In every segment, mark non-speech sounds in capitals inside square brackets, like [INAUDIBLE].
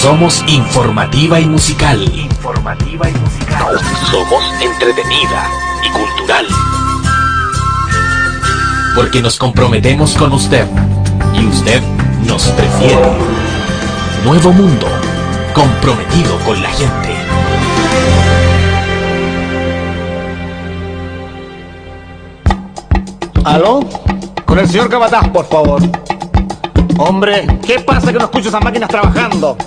Somos informativa y musical. Informativa y musical. Somos entretenida y cultural. Porque nos comprometemos con usted y usted nos prefiere. Nuevo Mundo, comprometido con la gente. ¿Aló? Con el señor Capataz, por favor. Hombre, ¿qué pasa que no escucho esas máquinas trabajando?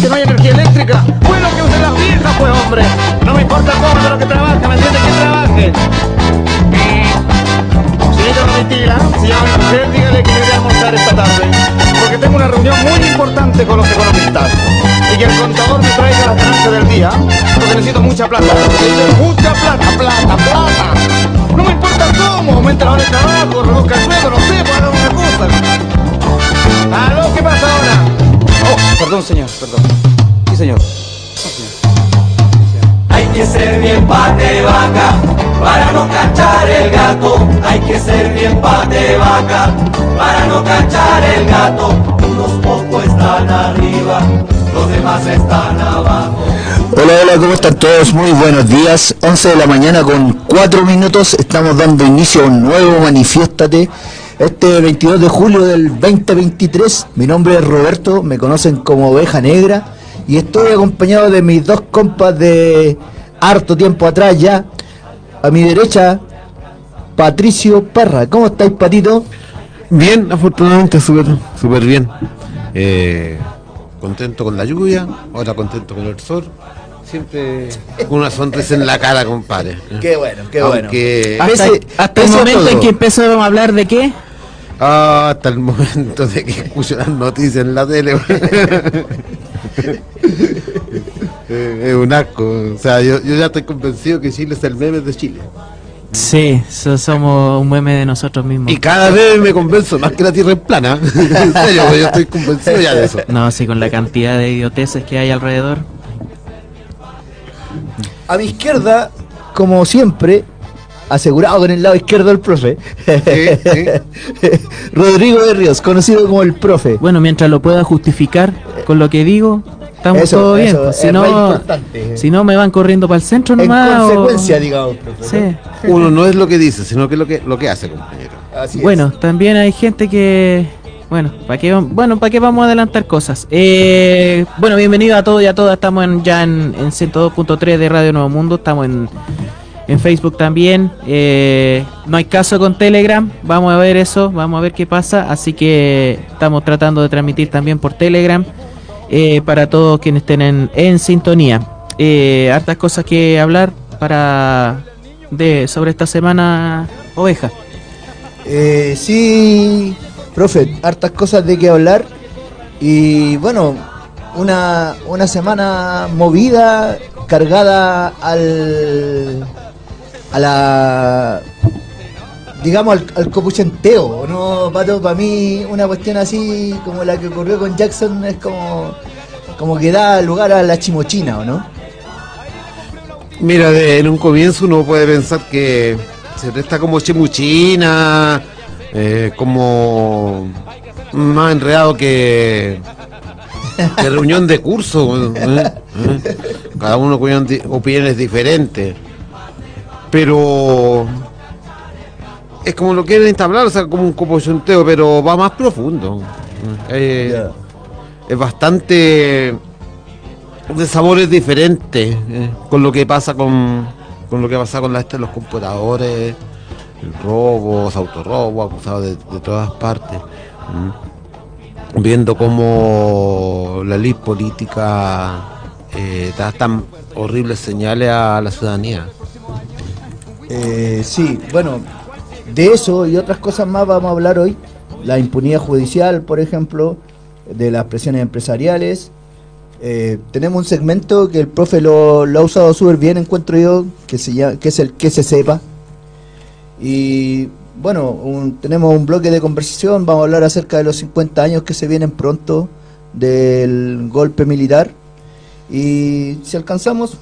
¿Que no hay energía eléctrica? Bueno, que usen las viejas, pues, hombre. No me importa cómo, pero que trabaje, ¿me entiende? Que trabaje. Señorita Domitila, si llama mi mujer, dígale que quiere almorzar esta tarde. Porque tengo una reunión muy importante con los economistas. Y que el contador me traiga las ganancias del día. Porque necesito mucha plata. Necesito mucha plata, plata, plata. No me importa cómo, aumenta la hora de trabajo, reduzca el sueldo, no sé, pues haga una cosa. ¿Aló? ¿Qué pasa ahora? Perdón, señor, perdón. Sí, señor. Hay que ser bien pate vaca para no cachar el gato. Hay que ser bien pate vaca para no cachar el gato. Unos pocos están arriba, los demás están abajo. Hola, hola, ¿cómo están todos? Muy buenos días. 11 de la mañana con 4 minutos. Estamos dando inicio a un nuevo Manifiéstate. Este 22 de julio del 2023. Mi nombre es Roberto, me conocen como Oveja Negra. Y estoy acompañado de mis dos compas de harto tiempo atrás ya. A mi derecha, Patricio Parra. ¿Cómo estáis, Patito? Bien, afortunadamente, súper súper bien. Eh, contento con la lluvia, ahora contento con el sol. Siempre con una sonrisa en la cara, compadre. Qué bueno, qué Aunque- bueno. Hasta, hasta el a momento todo. en que empezamos a hablar de qué. Ah, hasta el momento de que escucho las noticias en la tele. Es un asco. O sea, yo, yo ya estoy convencido que Chile es el meme de Chile. Sí, so- somos un meme de nosotros mismos. Y cada vez me convenzo más que la tierra es plana. [LAUGHS] en serio, yo estoy convencido ya de eso. No, sí, con la cantidad de idioteces que hay alrededor. A mi izquierda, como siempre, asegurado con el lado izquierdo del profe, [LAUGHS] Rodrigo de Ríos, conocido como el profe. Bueno, mientras lo pueda justificar con lo que digo, estamos Eso, todo bien. pues, es si, no, si no, me van corriendo para el centro en nomás. o- consecuencia, digamos, profe. Sí. Uno no es lo que dice, sino que es lo que, lo que hace, compañero. Así es. Bueno, también hay gente que. Bueno, ¿para qué, bueno, ¿para qué vamos a adelantar cosas? Eh, bueno, bienvenido a todos y a todas. Estamos en- ya en, en 102.3 de Radio Nuevo Mundo. Estamos en, en Facebook también. Eh, no hay caso con Telegram. Vamos a ver eso. Vamos a ver qué pasa. Así que estamos tratando de transmitir también por Telegram. eh, para todos quienes estén en, sintonía. Eh, hartas cosas que hablar para de sobre esta semana oveja. Eh, sí, profe, hartas cosas de qué hablar. Y bueno, una, una semana movida, cargada al. A la. digamos al, al copuchenteo, ¿no, Pato? Para mí, una cuestión así como la que ocurrió con Jackson es como. como que da lugar a la chimochina, ¿o no? Mira, en un comienzo uno puede pensar que se presta como chimuchina, eh, como más enredado que, reunión de curso. ¿eh? ¿eh? Cada uno con opiniones diferentes. Pero es como lo quieren entablar, o sea, como un copochonteo, pero va más profundo. Eh, Es bastante de sabores diferentes eh, con lo que pasa con, con lo que pasa con la, los computadores, el robo, los autorrobos, acusados de, de todas partes. Viendo cómo la ley política eh, da tan horribles señales a la ciudadanía. Eh, sí, bueno, de eso y otras cosas más vamos a hablar hoy. La impunidad judicial, por ejemplo, de las presiones empresariales. Eh, tenemos un segmento que el profe lo, ha usado súper bien, encuentro yo, que, se llama, que es el que se sepa. Y bueno, tenemos un bloque de conversación, vamos a hablar acerca de los 50 años que se vienen pronto del golpe militar. Y si alcanzamos,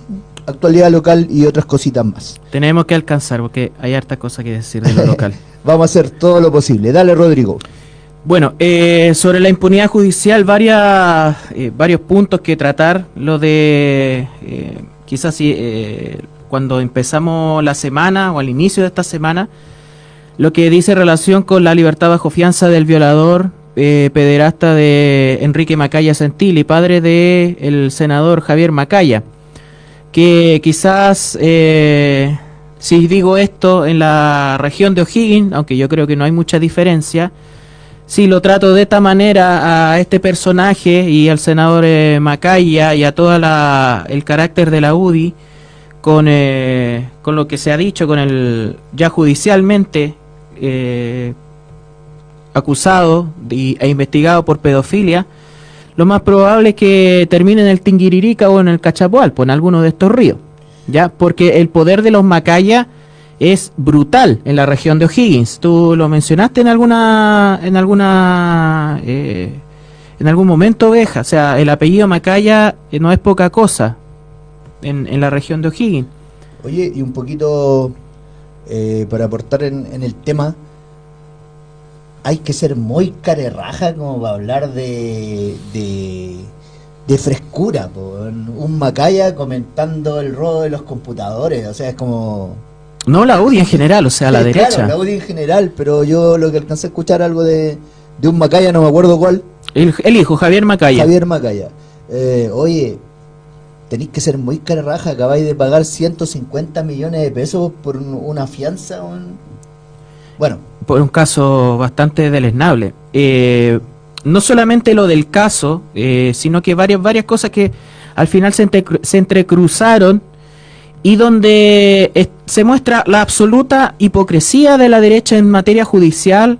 actualidad local y otras cositas más. Tenemos que alcanzar porque hay harta cosa que decir de lo [LAUGHS] local. Vamos a hacer todo lo posible. Dale, Rodrigo. Bueno, eh, sobre la impunidad judicial, varias, eh, varios puntos que tratar. Lo de, eh, quizás si, eh, cuando empezamos la semana o al inicio de esta semana, lo que dice relación con la libertad bajo fianza del violador eh, pederasta de Enrique Macaya Santilli, padre del el senador Javier Macaya, que quizás, eh, si digo esto en la región de O'Higgins, aunque yo creo que no hay mucha diferencia, si lo trato de esta manera a este personaje y al senador eh, Macaya y a todo el carácter de la UDI, con, eh, con lo que se ha dicho, con el ya judicialmente eh, acusado e investigado por pedofilia, lo más probable es que termine en el Tinguiririca o en el Cachapoalpo, en alguno de estos ríos. ¿Ya? Porque el poder de los Macaya es brutal en la región de O'Higgins. Tú lo mencionaste en alguna en alguna eh, en algún momento, Oveja. O sea, el apellido Macaya eh, no es poca cosa en, en la región de O'Higgins. Oye, y un poquito eh, para aportar en, en el tema, hay que ser muy carerraja como para hablar de, de, de frescura. po. Un Macaya comentando el robo de los computadores, o sea, es como... No la UDI en general, o sea, la Sí, derecha. Claro, la UDI en general, pero yo lo que alcancé a escuchar algo de, de un Macaya, no me acuerdo cuál, El, el hijo, Javier Macaya. Javier Macaya. Eh, oye, tenéis que ser muy carerraja, acabáis de pagar 150 millones de pesos por un- una fianza. un- Bueno, por un caso bastante deleznable. Eh, no solamente lo del caso, eh, sino que varias, varias cosas que al final se, se entrecruzaron y donde se muestra la absoluta hipocresía de la derecha en materia judicial,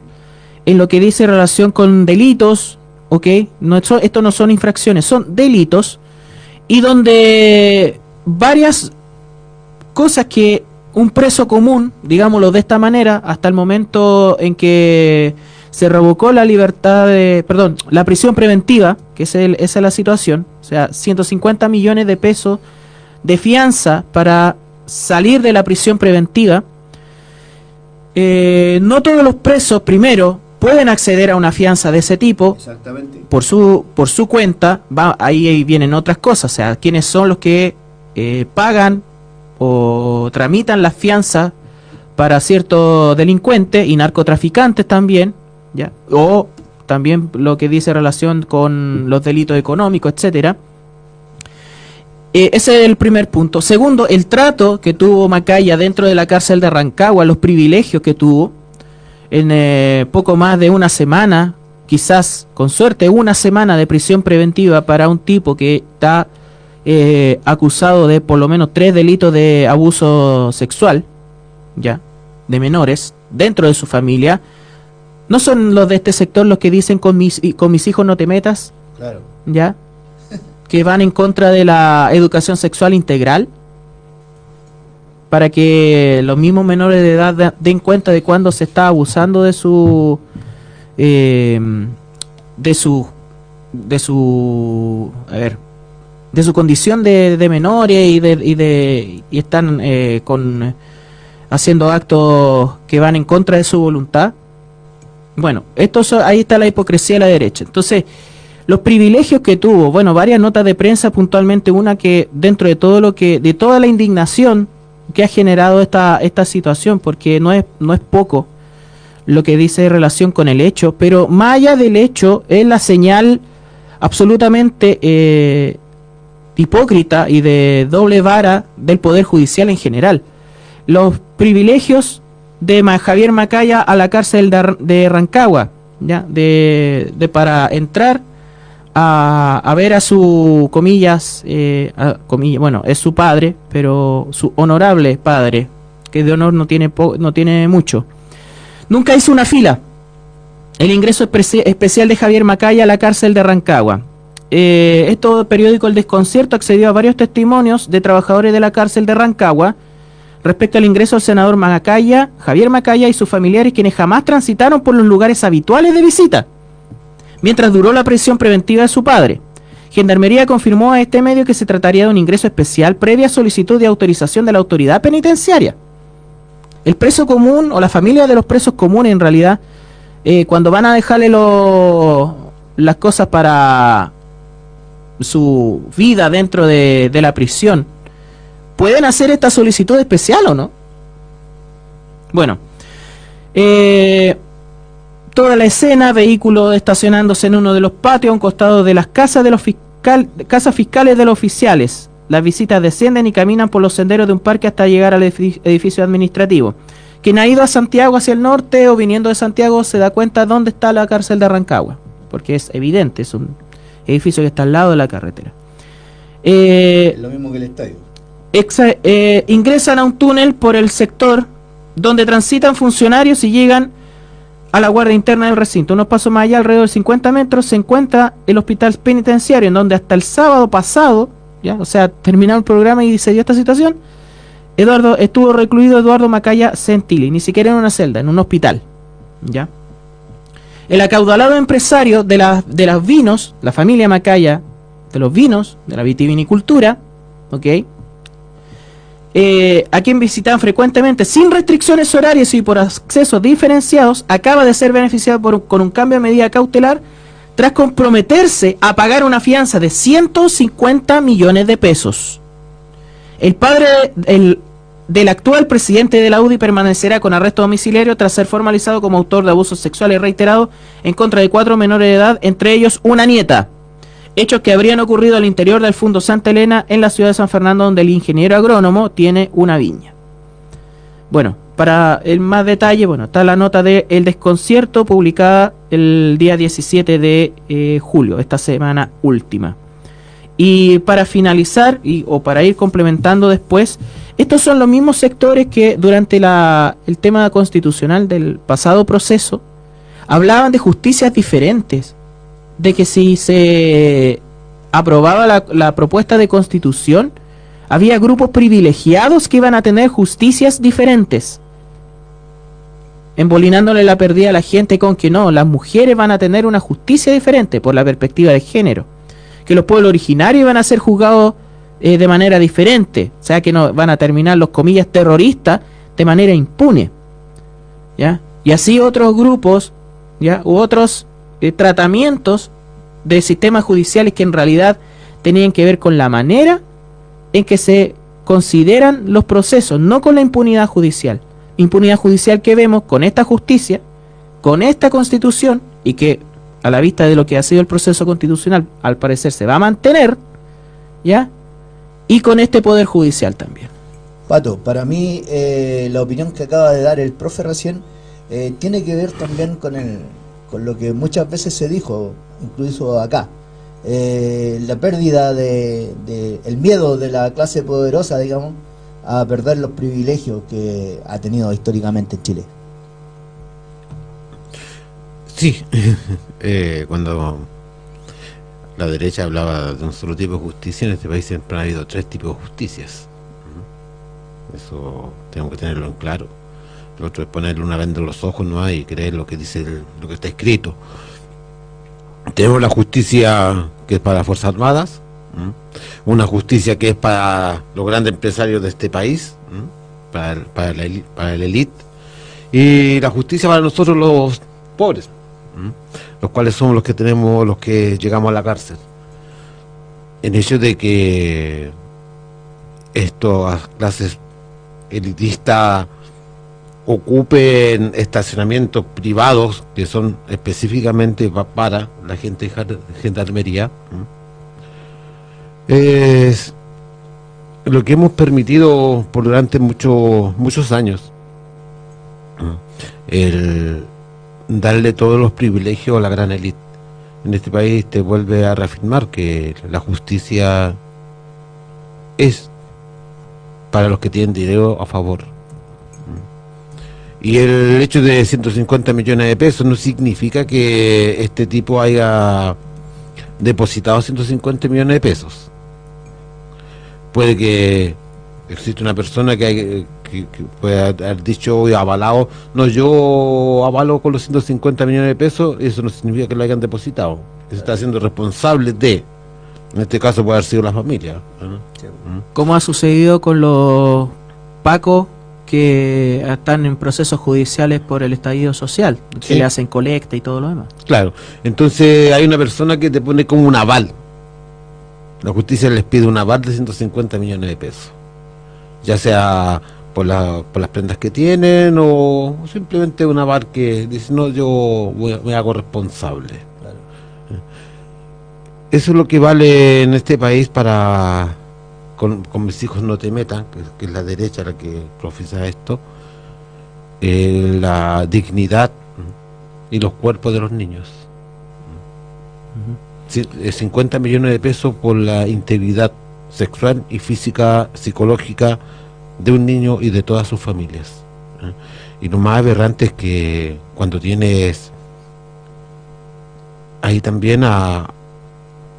en lo que dice relación con delitos, ¿ok? No, esto no son infracciones, son delitos, y donde varias cosas que un preso común, digámoslo de esta manera, hasta el momento en que se revocó la libertad de, perdón, la prisión preventiva, que es el- esa es la situación, o sea, 150 millones de pesos de fianza para salir de la prisión preventiva. Eh, no todos los presos, primero, pueden acceder a una fianza de ese tipo, exactamente. por su por su cuenta va ahí, ahí vienen otras cosas o sea quiénes son los que eh, pagan o tramitan las fianzas para ciertos delincuentes y narcotraficantes también ya o también lo que dice relación con los delitos económicos etcétera Eh, ese es el primer punto. Segundo, el trato que tuvo Macaya dentro de la cárcel de Rancagua, los privilegios que tuvo en eh, poco más de una semana, quizás con suerte una semana de prisión preventiva para un tipo que está eh, acusado de por lo menos tres delitos de abuso sexual, ya, de menores, dentro de su familia. No son los de este sector los que dicen con mis, con mis hijos no te metas, Claro. ¿ya? [LAUGHS] Que van en contra de la educación sexual integral para que los mismos menores de edad da- den cuenta de cuando se está abusando de su eh, de su de su a ver de su condición de, de menores y de, y están eh, con haciendo actos que van en contra de su voluntad. Bueno esto ahí está la hipocresía de la derecha. Entonces los privilegios que tuvo, bueno, varias notas de prensa, puntualmente una que dentro de todo lo que, de toda la indignación que ha generado esta, esta situación, porque no es, no es poco lo que dice en relación con el hecho, pero más allá del hecho es la señal absolutamente eh, hipócrita y de doble vara del Poder Judicial en general. Los privilegios de Javier Macaya a la cárcel de, Rancagua, ¿ya? De, de para entrar a, a ver a su, comillas, eh, a- comilla- bueno, es su padre, pero su honorable padre, que de honor no tiene, po- no tiene mucho. Nunca hizo una fila. El ingreso especi- especial de Javier Macaya a la cárcel de Rancagua. Eh, esto periódico El Desconcierto accedió a varios testimonios de trabajadores de la cárcel de Rancagua respecto al ingreso del senador Macaya, Javier Macaya y sus familiares quienes jamás transitaron por los lugares habituales de visita mientras duró la prisión preventiva de su padre. Gendarmería confirmó a este medio que se trataría de un ingreso especial previa solicitud de autorización de la autoridad penitenciaria. El preso común o la familia de los presos comunes en realidad eh, cuando van a dejarle las cosas para su vida dentro de, de la prisión, ¿pueden hacer esta solicitud especial o no? Bueno, eh, toda la escena, vehículo estacionándose en uno de los patios a un costado de las casas de los fiscal, casas fiscales de los oficiales. Las visitas descienden y caminan por los senderos de un parque hasta llegar al edifi- edificio administrativo. Quien ha ido a Santiago hacia el norte o viniendo de Santiago se da cuenta dónde está la cárcel de Rancagua, porque es evidente, es un edificio que está al lado de la carretera. Eh, Lo mismo que el estadio. exa- eh, ingresan a un túnel por el sector donde transitan funcionarios y llegan a la guardia interna del recinto. Unos pasos más allá, alrededor de 50 metros, se encuentra el hospital penitenciario, en donde hasta el sábado pasado, ya, o sea, terminado el programa y se dio esta situación, Eduardo estuvo recluido Eduardo Macaya Centili, ni siquiera en una celda, en un hospital. ¿Ya? El acaudalado empresario de, la- de los vinos, la familia Macaya, de los vinos, de la vitivinicultura, ¿ok? eh, a quien visitan frecuentemente sin restricciones horarias y por accesos diferenciados, acaba de ser beneficiado por, con un cambio de medida cautelar tras comprometerse a pagar una fianza de 150 millones de pesos. El padre el- del actual presidente de la UDI permanecerá con arresto domiciliario tras ser formalizado como autor de abusos sexuales reiterados en contra de cuatro menores de edad, entre ellos una nieta hechos que habrían ocurrido al interior del Fundo Santa Elena en la ciudad de San Fernando, donde el ingeniero agrónomo tiene una viña. Bueno, para el más detalle, bueno, está la nota de El Desconcierto publicada el día 17 de eh, julio, esta semana última. Y para finalizar, y, o para ir complementando después, estos son los mismos sectores que durante la, el tema constitucional del pasado proceso hablaban de justicias diferentes de que si se aprobaba la, la propuesta de constitución, había grupos privilegiados que iban a tener justicias diferentes. Embolinándole la pérdida a la gente con que no, las mujeres van a tener una justicia diferente por la perspectiva de género. Que los pueblos originarios van a ser juzgados eh, de manera diferente. O sea que no van a terminar los comillas terroristas de manera impune. ¿Ya? Y así otros grupos, ¿ya? U otros eh, tratamientos de sistemas judiciales que en realidad tenían que ver con la manera en que se consideran los procesos, no con la impunidad judicial. Impunidad judicial que vemos con esta justicia, con esta constitución y que a la vista de lo que ha sido el proceso constitucional, al parecer se va a mantener, ¿ya? Y con este poder judicial también. Pato, para mí eh, la opinión que acaba de dar el profe recién eh, tiene que ver también con, el, con lo que muchas veces se dijo, incluso acá. Eh, la pérdida de, de- el miedo de la clase poderosa, digamos, a perder los privilegios que ha tenido históricamente Chile. Sí, [LAUGHS] eh, cuando la derecha hablaba de un solo tipo de justicia, en este país siempre ha habido tres tipos de justicias. Eso tenemos que tenerlo en claro. Lo otro es ponerle una venda en los ojos no hay creer lo que dice el- lo que está escrito. Tenemos la justicia que es para las Fuerzas Armadas, una justicia que es para los grandes empresarios de este país, para, el- para, la, para la élite, y la justicia para nosotros los pobres, los cuales somos los que tenemos, los que llegamos a la cárcel. En hecho de que estas clases elitistas ocupen estacionamientos privados que son específicamente pa- para la gente de gendarmería es lo que hemos permitido por durante muchos muchos años el darle todos los privilegios a la gran élite en este país te vuelve a reafirmar que la justicia es para los que tienen dinero a favor y el hecho de 150 millones de pesos no significa que este tipo haya depositado 150 millones de pesos. Puede que existe una persona que, que, que puede haber dicho o avalado, no, yo avalo con los 150 millones de pesos, eso no significa que lo hayan depositado. Se está haciendo responsable de, en este caso puede haber sido la familia. ¿no? Como ha sucedido con los pacos que están en procesos judiciales por el estallido social, que Sí. le hacen colecta y todo lo demás. Claro, entonces hay una persona que te pone como un aval. La justicia les pide un aval de 150 millones de pesos. Ya sea por, la- por las prendas que tienen o simplemente un aval que dice, no, yo voy- me hago responsable. Eso es lo que vale en este país para con, con mis hijos no te metan, que, que es la derecha la que profesa esto, eh, la dignidad y los cuerpos de los niños. Sí, eh, 50 millones de pesos por la integridad sexual y física, psicológica de un niño y de todas sus familias. ¿eh? Y lo más aberrante es que cuando tienes ahí también a,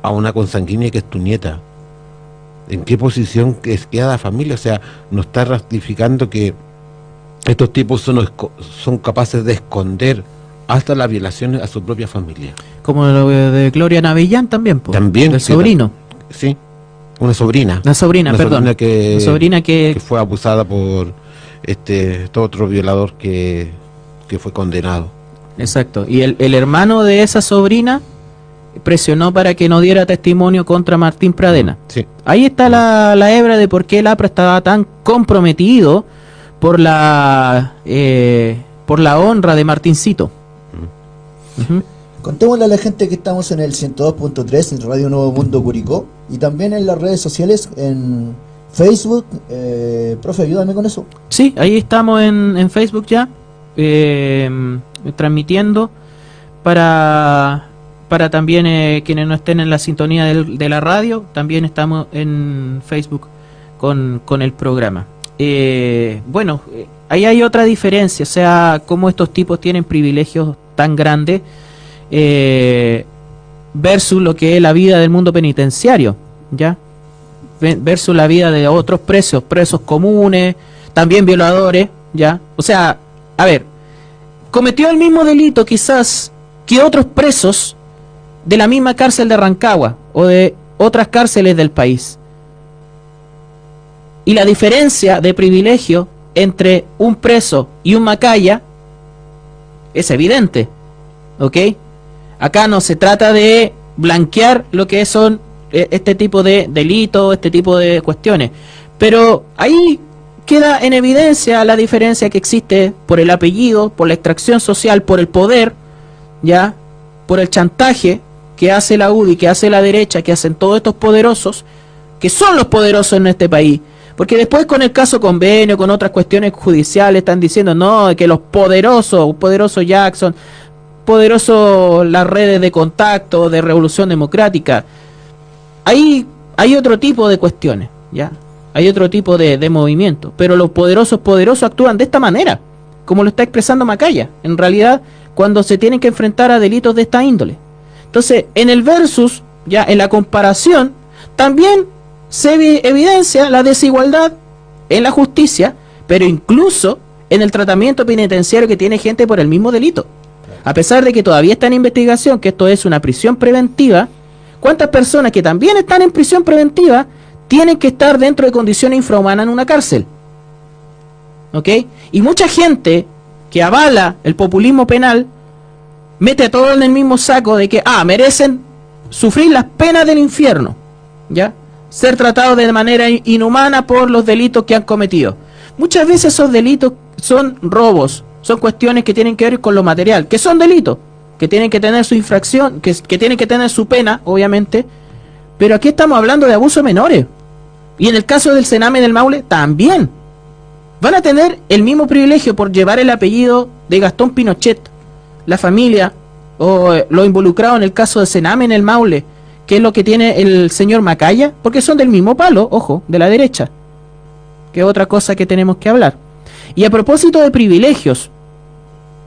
a una consanguínea que es tu nieta, ¿en qué posición queda la familia? O sea, no está ratificando que estos tipos son, son capaces de esconder hasta las violaciones a su propia familia. Como lo de Gloria Navillán también, po, También, sí, sobrino. Sí, una sobrina. La sobrina, Una perdón. sobrina que, La sobrina que, que fue abusada por este, este otro violador que, que fue condenado. Exacto. Y el, el hermano de esa sobrina presionó para que no diera testimonio contra Martín Pradena. Sí, Ahí está la, la hebra de por qué el APRA estaba tan comprometido por la eh, por la honra de Martincito. Ujú. Contémosle a la gente que estamos en el 102.3 en Radio Nuevo Mundo Curicó y también en las redes sociales, en Facebook. Eh, profe, ayúdame con eso. Sí, ahí estamos en, en Facebook ya, eh, transmitiendo para, para también eh, quienes no estén en la sintonía del- de la radio, también estamos en Facebook con, con el programa. Eh, bueno, eh, ahí hay otra diferencia, o sea, cómo estos tipos tienen privilegios tan grandes eh, versus lo que es la vida del mundo penitenciario, ¿ya? Ve- Versus la vida de otros presos, presos comunes, también violadores, ¿ya? O sea, a ver, cometió el mismo delito quizás que otros presos de la misma cárcel de Rancagua o de otras cárceles del país. Y la diferencia de privilegio entre un preso y un macaya es evidente, ¿ok? Acá no se trata de blanquear lo que son eh, este tipo de delitos, este tipo de cuestiones. Pero ahí queda en evidencia la diferencia que existe por el apellido, por la extracción social, por el poder, ya, por el chantaje que hace la UDI, que hace la derecha, que hacen todos estos poderosos, que son los poderosos en este país. Porque después con el caso convenio, con otras cuestiones judiciales, están diciendo, no, que los poderosos, poderoso Jackson, poderoso las redes de contacto, de revolución democrática. Ahí hay otro tipo de cuestiones, ¿ya? Hay otro tipo de, de movimiento. Pero los poderosos poderosos actúan de esta manera, como lo está expresando Macaya. En realidad, cuando se tienen que enfrentar a delitos de esta índole. Entonces, en el versus, ya en la comparación, también se evi- evidencia la desigualdad en la justicia, pero incluso en el tratamiento penitenciario que tiene gente por el mismo delito. A pesar de que todavía está en investigación, que esto es una prisión preventiva, ¿cuántas personas que también están en prisión preventiva tienen que estar dentro de condiciones infrahumanas en una cárcel? ¿Ok? Y mucha gente que avala el populismo penal mete a todos en el mismo saco de que, ah, merecen sufrir las penas del infierno, ¿ya? Ser tratados de manera in- inhumana por los delitos que han cometido. Muchas veces esos delitos son robos, son cuestiones que tienen que ver con lo material, que son delitos, que tienen que tener su infracción, que, tienen que tener su pena, obviamente, pero aquí estamos hablando de abusos menores. Y en el caso del Sename del Maule, también. Van a tener el mismo privilegio por llevar el apellido de Gastón Pinochet, la familia, o eh, lo involucrado en el caso de Sename en el Maule, que es lo que tiene el señor Macaya, porque son del mismo palo, ojo, de la derecha, que otra cosa que tenemos que hablar. Y a propósito de privilegios,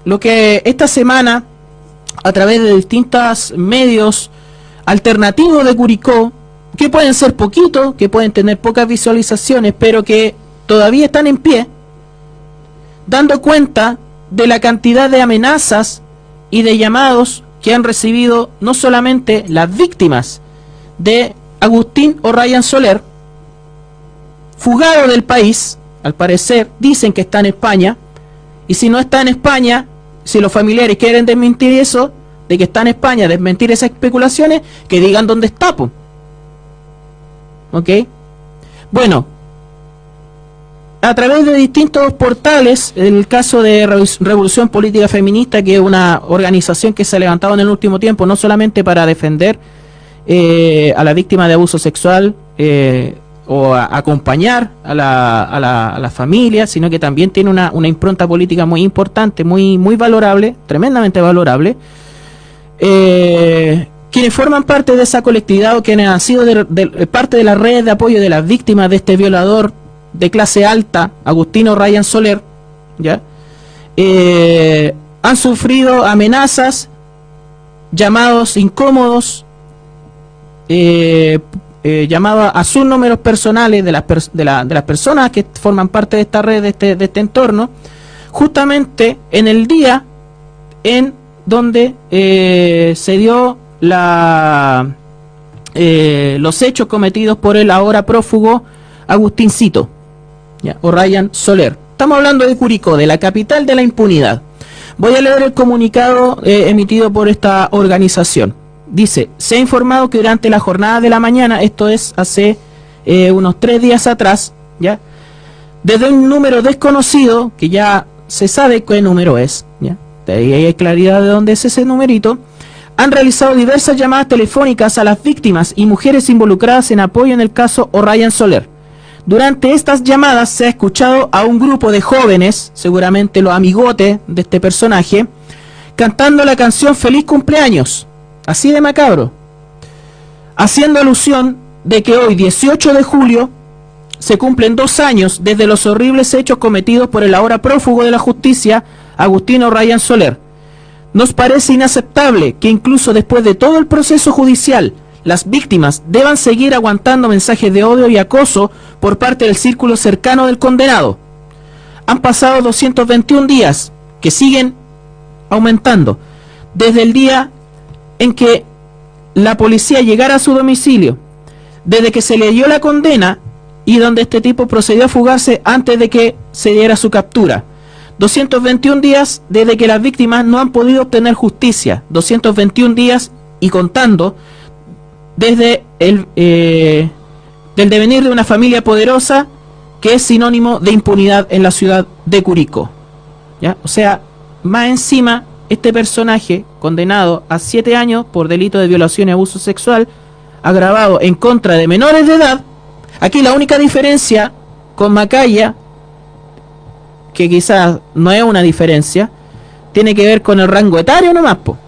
lo que esta semana, a través de distintos medios alternativos de Curicó, que pueden ser poquitos, que pueden tener pocas visualizaciones, pero que todavía están en pie, dando cuenta de la cantidad de amenazas y de llamados que han recibido no solamente las víctimas de Agustín o Ryan Soler, fugado del país, al parecer, dicen que está en España, y si no está en España, si los familiares quieren desmentir eso, de que está en España, desmentir esas especulaciones, que digan dónde está, po. ¿Ok? Bueno, a través de distintos portales, el caso de Revolución Política Feminista, que es una organización que se ha levantado en el último tiempo, no solamente para defender eh, a la víctima de abuso sexual eh, o acompañar a la, a, la, a familia, sino que también tiene una, una, impronta política muy importante, muy, muy valorable, tremendamente valorable. Eh, quienes forman parte de esa colectividad o quienes han sido de, parte de las redes de apoyo de las víctimas de este violador de clase alta, Agustino Ryan Soler, ¿ya? Eh, han sufrido amenazas, llamados incómodos, eh, eh, llamados a sus números personales de las, de, la, de las personas que forman parte de esta red, de este, de este entorno, justamente en el día en donde eh, se dio la, eh, los hechos cometidos por el ahora prófugo Agustincito ya, o Ryan Soler. Estamos hablando de Curicó, de la capital de la impunidad. Voy a leer el comunicado eh, emitido por esta organización. Dice, se ha informado que durante la jornada de la mañana, esto es hace eh, unos tres días atrás, ya, desde un número desconocido, que ya se sabe qué número es, ya, de ahí hay claridad de dónde es ese numerito, han realizado diversas llamadas telefónicas a las víctimas y mujeres involucradas en apoyo en el caso O'Ryan Soler. Durante estas llamadas se ha escuchado a un grupo de jóvenes, seguramente los amigotes de este personaje, cantando la canción Feliz cumpleaños, así de macabro, haciendo alusión de que hoy, 18 de julio, se cumplen dos años desde los horribles hechos cometidos por el ahora prófugo de la justicia, Agustino Ryan Soler. Nos parece inaceptable que incluso después de todo el proceso judicial, las víctimas deban seguir aguantando mensajes de odio y acoso por parte del círculo cercano del condenado. Han pasado 221 días que siguen aumentando desde el día en que la policía llegara a su domicilio, desde que se le dio la condena y donde este tipo procedió a fugarse antes de que se diera su captura. 221 días desde que las víctimas no han podido obtener justicia. 221 días y contando desde el eh, del devenir de una familia poderosa que es sinónimo de impunidad en la ciudad de Curicó. ¿Ya? O sea, más encima, este personaje condenado a siete años por delito de violación y abuso sexual, agravado en contra de menores de edad, aquí la única diferencia con Macaya, que quizás no es una diferencia, tiene que ver con el rango etario nomás, po.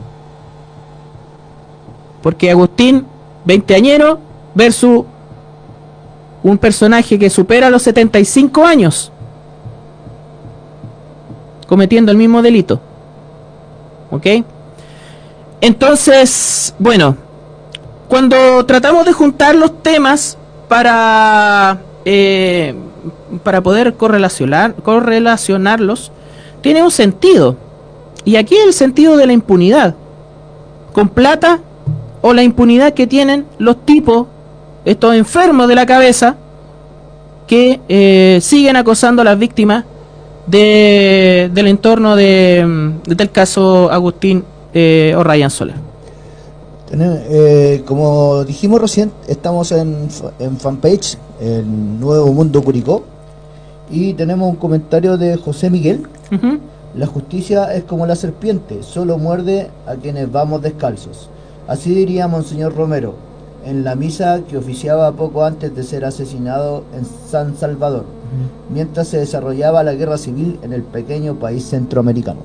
Porque Agustín, 20 añero, versus un personaje que supera los 75 años cometiendo el mismo delito. ¿Ok? Entonces, bueno, cuando tratamos de juntar los temas para, eh, para poder correlacionar, correlacionarlos, tiene un sentido. Y aquí el sentido de la impunidad. Con plata o la impunidad que tienen los tipos estos enfermos de la cabeza que eh, siguen acosando a las víctimas de, del entorno de, del caso Agustín eh, o Ryan Soler. Eh, como dijimos recién, estamos en, en fanpage, en Nuevo Mundo Curicó, y tenemos un comentario de José Miguel. Uh -huh. La justicia es como la serpiente, solo muerde a quienes vamos descalzos. Así diría Monseñor Romero, en la misa que oficiaba poco antes de ser asesinado en San Salvador. Mientras se desarrollaba la guerra civil en el pequeño país centroamericano.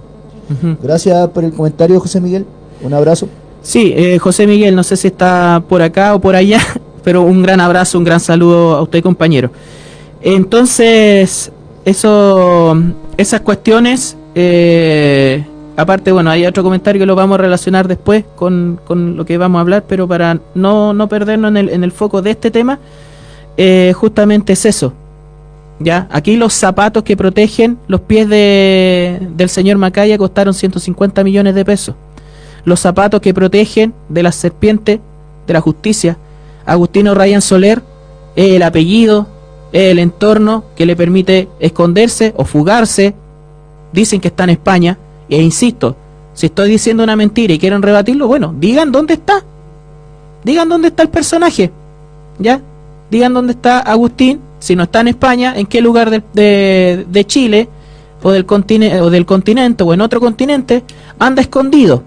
Uh -huh. Gracias por el comentario, José Miguel. Un abrazo. Sí, eh, José Miguel, no sé si está por acá o por allá, [LAUGHS] pero un gran abrazo, un gran saludo a usted, compañero. Entonces, eso, esas cuestiones, eh, aparte, bueno, hay otro comentario que lo vamos a relacionar después con, con lo que vamos a hablar, pero para no, no perdernos en el, en el foco de este tema, eh, justamente es eso. ¿Ya? Aquí los zapatos que protegen los pies de, del señor Macaya costaron 150 millones de pesos. Los zapatos que protegen de la serpiente de la justicia, Agustino Ryan Soler, el apellido, es el entorno que le permite esconderse o fugarse. Dicen que está en España, e insisto, si estoy diciendo una mentira y quieren rebatirlo, bueno, digan dónde está. Digan dónde está el personaje. ¿Ya? Digan dónde está Agustín, si no está en España, en qué lugar de, de- Chile o del, continente, o del continente o en otro continente anda escondido.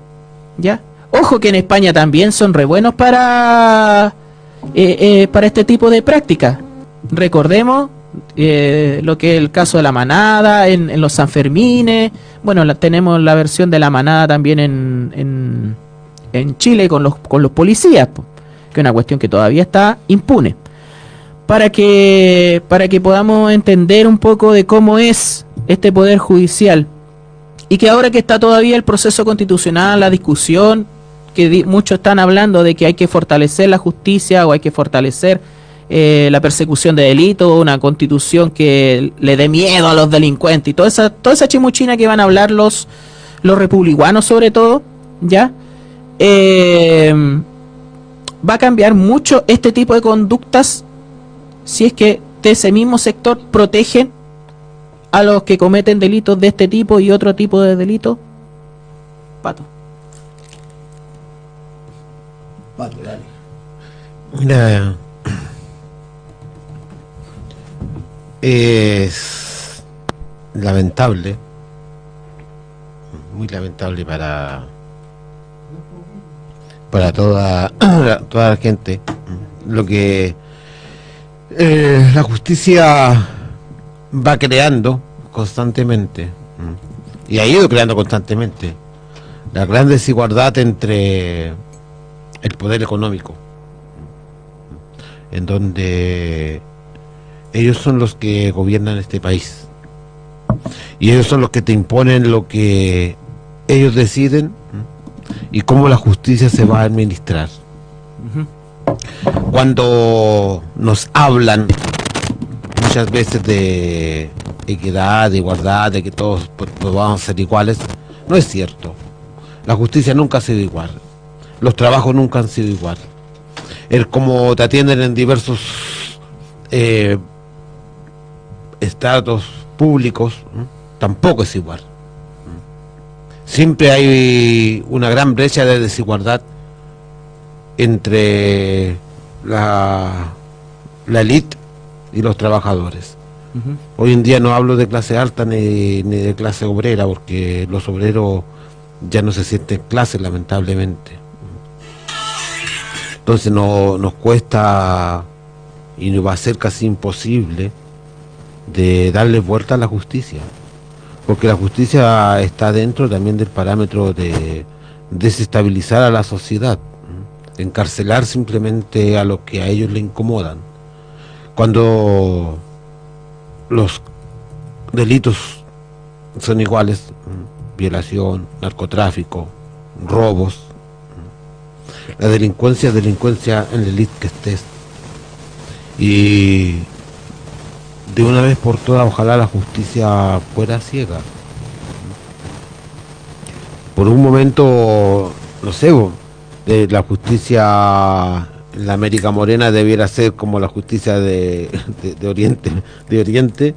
¿Ya? Ojo que en España también son re buenos para, eh, eh, para este tipo de prácticas. Recordemos eh, lo que es el caso de la manada en, en los Sanfermines. Bueno, la- tenemos la versión de la manada también en, en, en Chile con los, con los policías, po, que es una cuestión que todavía está impune. Para que, para que podamos entender un poco de cómo es este poder judicial y que ahora que está todavía el proceso constitucional, la discusión, que muchos están hablando de que hay que fortalecer la justicia o hay que fortalecer eh, la persecución de delitos, una constitución que le dé miedo a los delincuentes y toda esa, toda esa chimuchina que van a hablar los, los republicanos sobre todo, ¿ya? Eh, va a cambiar mucho este tipo de conductas si es que de ese mismo sector protegen a los que cometen delitos de este tipo y otro tipo de delitos. Pato. Pato, dale. Mira, es lamentable, muy lamentable para para toda [COUGHS] toda la gente lo que eh, la justicia va creando constantemente y ha ido creando constantemente la gran desigualdad entre el poder económico en donde ellos son los que gobiernan este país. Y ellos son los que te imponen lo que ellos deciden y cómo la justicia se va a administrar cuando nos hablan muchas veces de equidad, de igualdad, de que todos a ser iguales, no es cierto. La justicia nunca ha sido igual. Los trabajos nunca han sido igual. El cómo te atienden en diversos eh, estratos públicos tampoco es igual. Siempre hay una gran brecha de desigualdad entre la, la elite y los trabajadores. Hoy en día no hablo de clase alta ni, ni de clase obrera, porque los obreros ya no se sienten clase, lamentablemente. Entonces no, nos cuesta y nos va a ser casi imposible de darle vuelta a la justicia. Porque la justicia está dentro también del parámetro de desestabilizar a la sociedad. Encarcelar simplemente a los que a ellos le incomodan. Cuando los delitos son iguales, violación, narcotráfico, robos, la delincuencia es delincuencia en la elite que estés. Y de una vez por todas, ojalá la justicia fuera ciega. Por un momento, no sé, de la justicia en la América Morena debiera ser como la justicia de, de- de Oriente, de Oriente,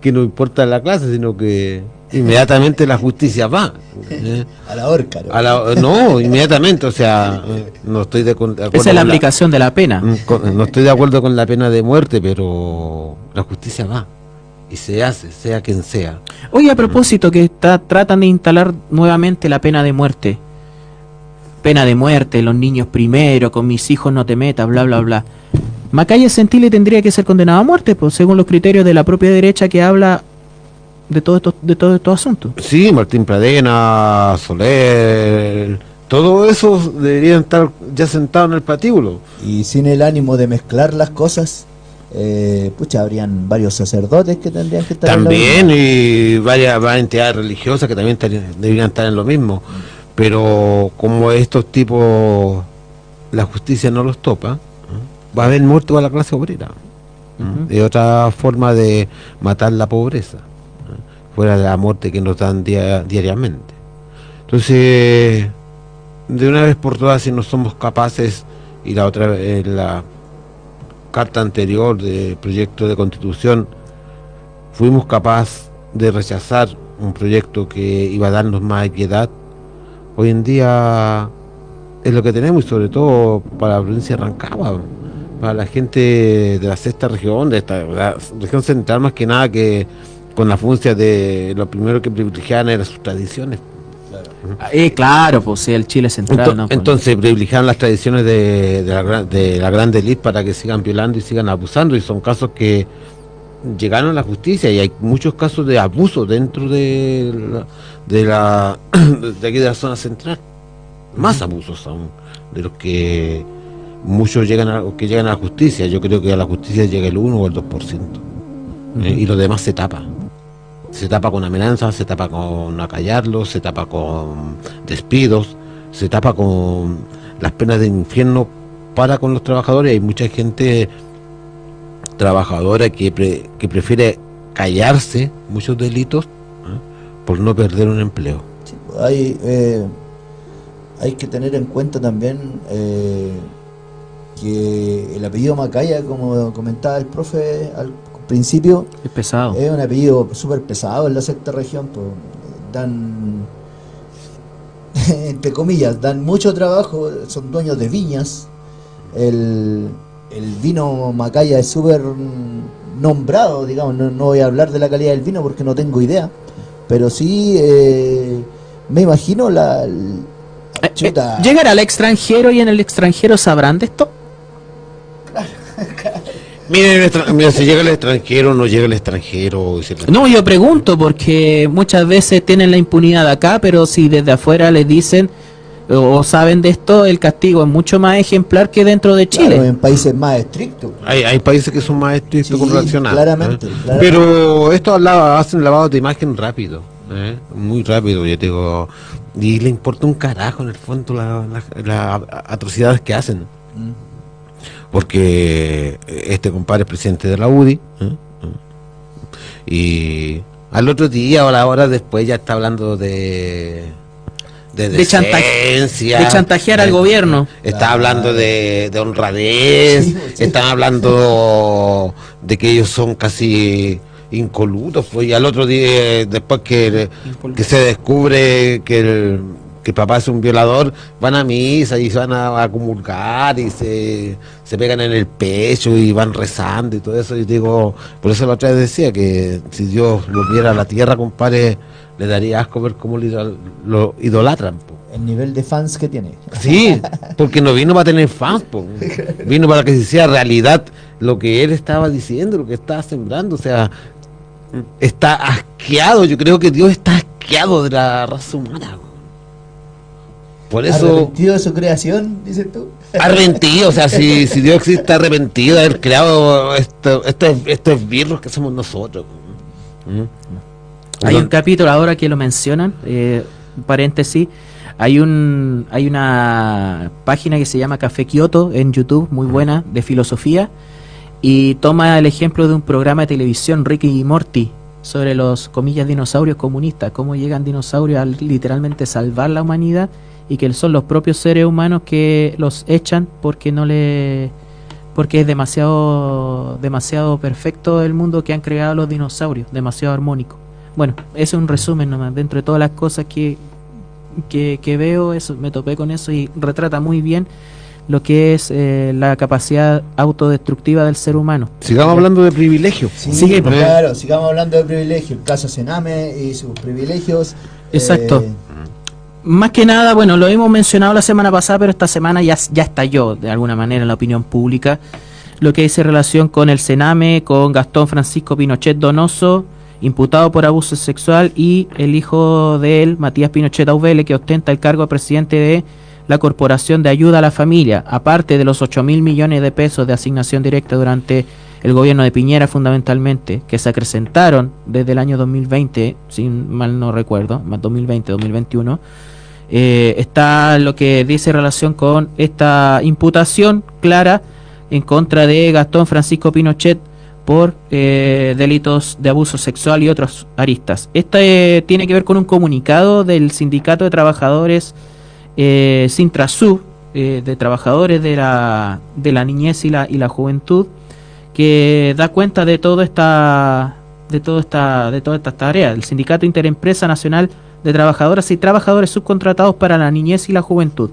que no importa la clase, sino que inmediatamente la justicia va. ¿eh? A la horca, ¿no? A la- no, inmediatamente, o sea, eh, no estoy de, acuerdo Esa es la aplicación de la pena. Mm, con- No estoy de acuerdo con la pena de muerte, pero la justicia va y se hace, sea quien sea. Oye, a propósito, que está, tratan de instalar nuevamente la pena de muerte. Pena de muerte, los niños primero, con mis hijos no te metas, bla, bla, bla. Macaya Sentile tendría que ser condenado a muerte, pues, según los criterios de la propia derecha que habla de todo esto, de todos estos asuntos. Sí, Martín Pradena, Soler, todo eso deberían estar ya sentados en el patíbulo. Y sin el ánimo de mezclar las cosas, eh, pucha, habrían varios sacerdotes que tendrían que estar en la También, y varias, varias entidades religiosas que también deberían estar en lo mismo. Pero como estos tipos, la justicia no los topa, ¿eh? va a haber muerte para la clase obrera. ¿eh? Es otra forma de matar la pobreza, ¿eh? fuera de la muerte que nos dan dia- diariamente. Entonces, de una vez por todas, si no somos capaces, y la otra vez, la carta anterior de proyecto de constitución fuimos capaces de rechazar un proyecto que iba a darnos más equidad, hoy en día es lo que tenemos y sobre todo para la provincia de Rancagua, para la gente de la sexta región, de esta la región central más que nada que con la funcia de lo primero que privilegiaban eran sus tradiciones. Eh, claro, pues sí, el Chile central. Ento- ¿no? Pues, entonces privilegiaron las tradiciones de, de la, gran- de la grande elite para que sigan violando y sigan abusando y son casos que llegaron a la justicia y hay muchos casos de abuso dentro de la, de la [CLEARS THROAT] de aquí de la zona central. Más abusos aún de los que muchos llegan a que llegan a la justicia. Yo creo que a la justicia llega el 1 o el 2% eh, y lo demás se tapa. Se tapa con amenazas, se tapa con acallarlos, se tapa con despidos, se tapa con las penas de infierno para con los trabajadores. Hay mucha gente trabajadora que, pre- que prefiere callarse muchos delitos ¿eh? por no perder un empleo. Sí, hay, eh, hay que tener en cuenta también eh, que el apellido Macaya, como comentaba el profe al principio, Es pesado. es un apellido súper pesado en la sexta región. pues, dan, [LAUGHS] entre comillas, dan mucho trabajo, son dueños de viñas. El, el vino Macaya es súper nombrado, digamos, no, no voy a hablar de la calidad del vino porque no tengo idea, pero sí eh, me imagino la... el- Eh, eh, chuta. ¿Llegará al extranjero y en el extranjero sabrán de esto? [LAUGHS] Miren, el extra- mira, si llega el extranjero, no llega el extranjero. No, yo pregunto porque muchas veces tienen la impunidad acá, pero si desde afuera les dicen o, o saben de esto, el castigo es mucho más ejemplar que dentro de claro, Chile. en países más estrictos. Hay, hay países que son más estrictos Sí, con relación a. claramente, ¿eh? claramente. Pero estos lava- hacen lavado de imagen rápido. ¿eh? Muy rápido, yo te digo. Y le importa un carajo en el fondo las la, la atrocidades que hacen. Mm. Porque este compadre es presidente de la UDI. ¿eh? Y al otro día o la hora después ya está hablando de. De, De decencia, de chantajear al gobierno. Está hablando de, de honradez, Sí, sí. están hablando de que ellos son casi incolutos. Pues, y al otro día, después que, que se descubre que el, que el papá es un violador, van a misa y se van a, a comulgar y se, se pegan en el pecho y van rezando y todo eso. Y digo, por eso la otra vez decía que si Dios lo viera a la tierra, compadre, le daría asco ver cómo lo, idol- lo idolatran. po. El nivel de fans que tiene. Sí, porque no vino para tener fans, po. vino para que se hiciera realidad lo que él estaba diciendo, lo que estaba sembrando. O sea, está asqueado. Yo creo que Dios está asqueado de la raza humana. Por eso, Arrepentido de su creación, dices tú. arrepentido. O sea, si, [LAUGHS] si Dios existe arrepentido de haber creado esto, estos, estos birros que somos nosotros. ¿Mm? Hay un capítulo ahora que lo mencionan, eh, paréntesis, hay un hay una página que se llama Café Kioto en YouTube, muy buena, de filosofía, y toma el ejemplo de un programa de televisión, Ricky y Morty, sobre los, comillas, dinosaurios comunistas, cómo llegan dinosaurios a literalmente salvar la humanidad y que son los propios seres humanos que los echan porque no le porque es demasiado demasiado perfecto el mundo que han creado los dinosaurios, demasiado armónico. Bueno, eso es un resumen nomás. Dentro de todas las cosas que, que, que veo, eso, me topé con eso y retrata muy bien lo que es eh, la capacidad autodestructiva del ser humano. Sigamos hablando de privilegios. Sí, Sigue, pues, claro, sigamos hablando de privilegios. El caso Sename y sus privilegios. Exacto. Eh, Más que nada, bueno, lo hemos mencionado la semana pasada, pero esta semana ya, ya estalló de alguna manera en la opinión pública lo que dice relación con el Sename, con Gastón Francisco Pinochet Donoso, imputado por abuso sexual, y el hijo de él, Matías Pinochet Auvele, que ostenta el cargo de presidente de la Corporación de Ayuda a la Familia, aparte de los 8 mil millones de pesos de asignación directa durante el gobierno de Piñera fundamentalmente, que se acrecentaron desde el año 2020, si mal no recuerdo, más 2020-2021, eh, está lo que dice relación con esta imputación clara en contra de Gastón Francisco Pinochet por eh, delitos de abuso sexual y otros aristas. Este tiene que ver con un comunicado del Sindicato de Trabajadores eh, Sintrasub, eh, de trabajadores de la, de la niñez y la, y la juventud, que da cuenta de toda esta de toda esta de todas estas tareas. El Sindicato Interempresa Nacional de Trabajadoras y Trabajadores Subcontratados para la Niñez y la Juventud.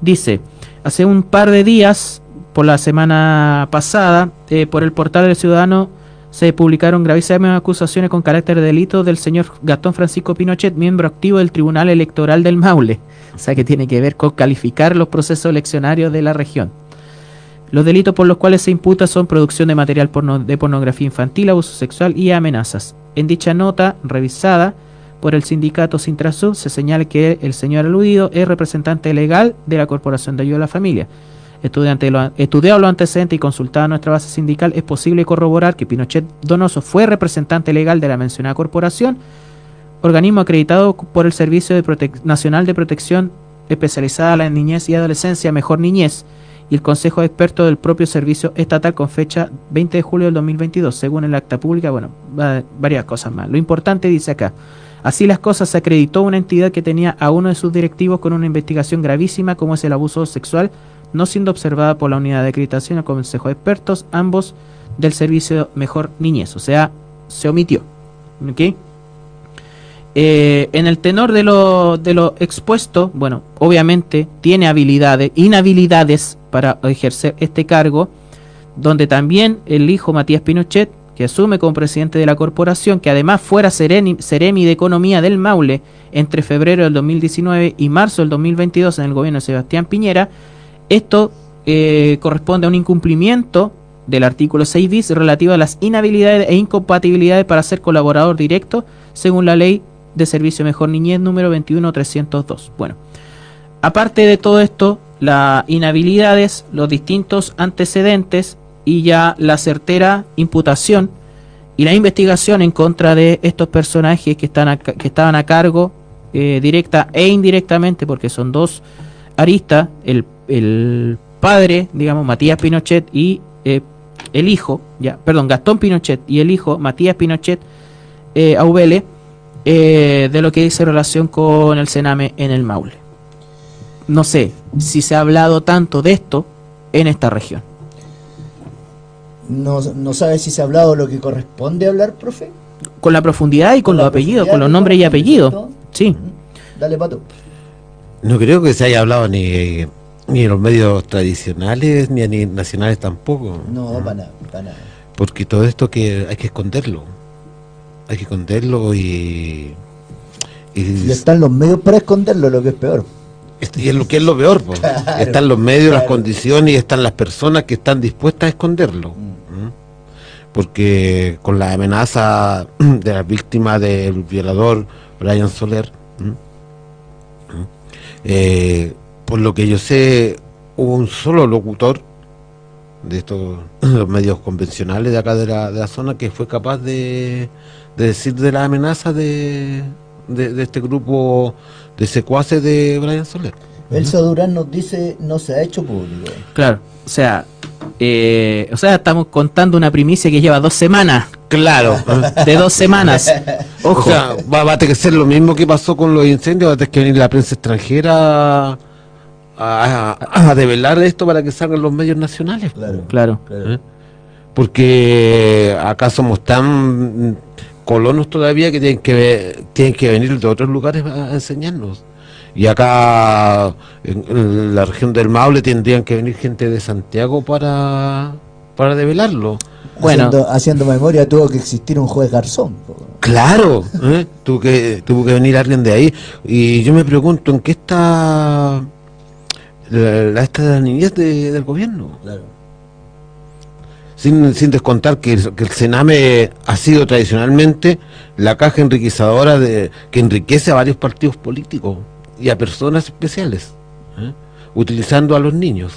Dice, hace un par de días, por la semana pasada, eh, por el portal del Ciudadano se publicaron gravísimas acusaciones con carácter de delito del señor Gastón Francisco Pinochet, miembro activo del Tribunal Electoral del Maule. O sea que tiene que ver con calificar los procesos eleccionarios de la región. Los delitos por los cuales se imputa son producción de material de pornografía infantil, abuso sexual y amenazas. En dicha nota, revisada por el sindicato Sintrasub, se señala que el señor aludido es representante legal de la Corporación de Ayuda a la Familia. Estudiante lo, estudiado lo antecedente y consultada nuestra base sindical, es posible corroborar que Pinochet Donoso fue representante legal de la mencionada corporación, organismo acreditado por el Servicio Nacional de Protección especializada en la niñez y adolescencia, Mejor Niñez, y el Consejo de Expertos del propio Servicio Estatal con fecha 20 de julio del 2022, según el acta pública, bueno, va- varias cosas más. Lo importante dice acá, así las cosas se acreditó una entidad que tenía a uno de sus directivos con una investigación gravísima como es el abuso sexual, no siendo observada por la unidad de acreditación o Consejo de Expertos, ambos del Servicio Mejor Niñez, o sea, se omitió. Eh, en el tenor de lo, de lo expuesto, bueno, obviamente tiene habilidades, inhabilidades para ejercer este cargo, donde también el hijo Matías Pinochet, que asume como presidente de la corporación, que además fuera Seremi de Economía del Maule entre febrero del 2019 y marzo del 2022 en el gobierno de Sebastián Piñera, esto eh, corresponde a un incumplimiento del artículo 6 bis relativo a las inhabilidades e incompatibilidades para ser colaborador directo según la ley de servicio mejor niñez número 21302. Bueno, aparte de todo esto, las inhabilidades, los distintos antecedentes y ya la certera imputación y la investigación en contra de estos personajes que están a que estaban a cargo eh, directa e indirectamente porque son dos aristas, el, el padre, digamos, Matías Pinochet y eh, el hijo, ya, perdón, Gastón Pinochet y el hijo, Matías Pinochet eh, Aubele, eh, de lo que dice relación con el Sename en el Maule. No sé si se ha hablado tanto de esto en esta región. No, no sabe si se ha hablado lo que corresponde hablar, profe. Con la profundidad y con, los apellidos, con los nombres y apellidos. Sí, Dale, pato. No creo que se haya hablado ni, ni en los medios tradicionales ni a ni nacionales tampoco. No, para nada, para nada. Porque todo esto que hay que esconderlo. Hay que esconderlo y. Y, Y están los medios para esconderlo, lo que es peor. y es lo que es lo peor. [LAUGHS] están los medios, las condiciones y están las personas que están dispuestas a esconderlo. ¿Mm? Porque con la amenaza [CLEARS THROAT] de la víctima del violador Brian Soler. Eh, por lo que yo sé, hubo un solo locutor de estos [CLEARS THROAT] medios convencionales de acá de la, zona que fue capaz de, de decir de la amenaza de, de, de este grupo de secuaces de Brian Soler. Elsa Durán nos dice, no se ha hecho público. claro. O sea, eh, o sea, estamos contando una primicia que lleva dos semanas. Claro. [LAUGHS] De dos semanas. Ojo. O sea, va, va a tener que ser lo mismo que pasó con los incendios, va a tener que venir la prensa extranjera a, a- a develar esto para que salgan los medios nacionales. Claro. claro. claro. ¿Eh? Porque acá somos tan colonos todavía que tienen que tienen que venir de otros lugares a enseñarnos. Y acá en, en la región del Maule tendrían que venir gente de Santiago para para develarlo. Bueno. Haciendo, haciendo memoria tuvo que existir un juez garzón. Claro, ¿eh? tuvo que tuvo que venir alguien de ahí y yo me pregunto en qué está la, la- esta de la niñez de- del gobierno. Claro. Sin, sin descontar que el, que el Sename ha sido tradicionalmente la caja enriquecedora de que enriquece a varios partidos políticos y a personas especiales, ¿eh? utilizando a los niños.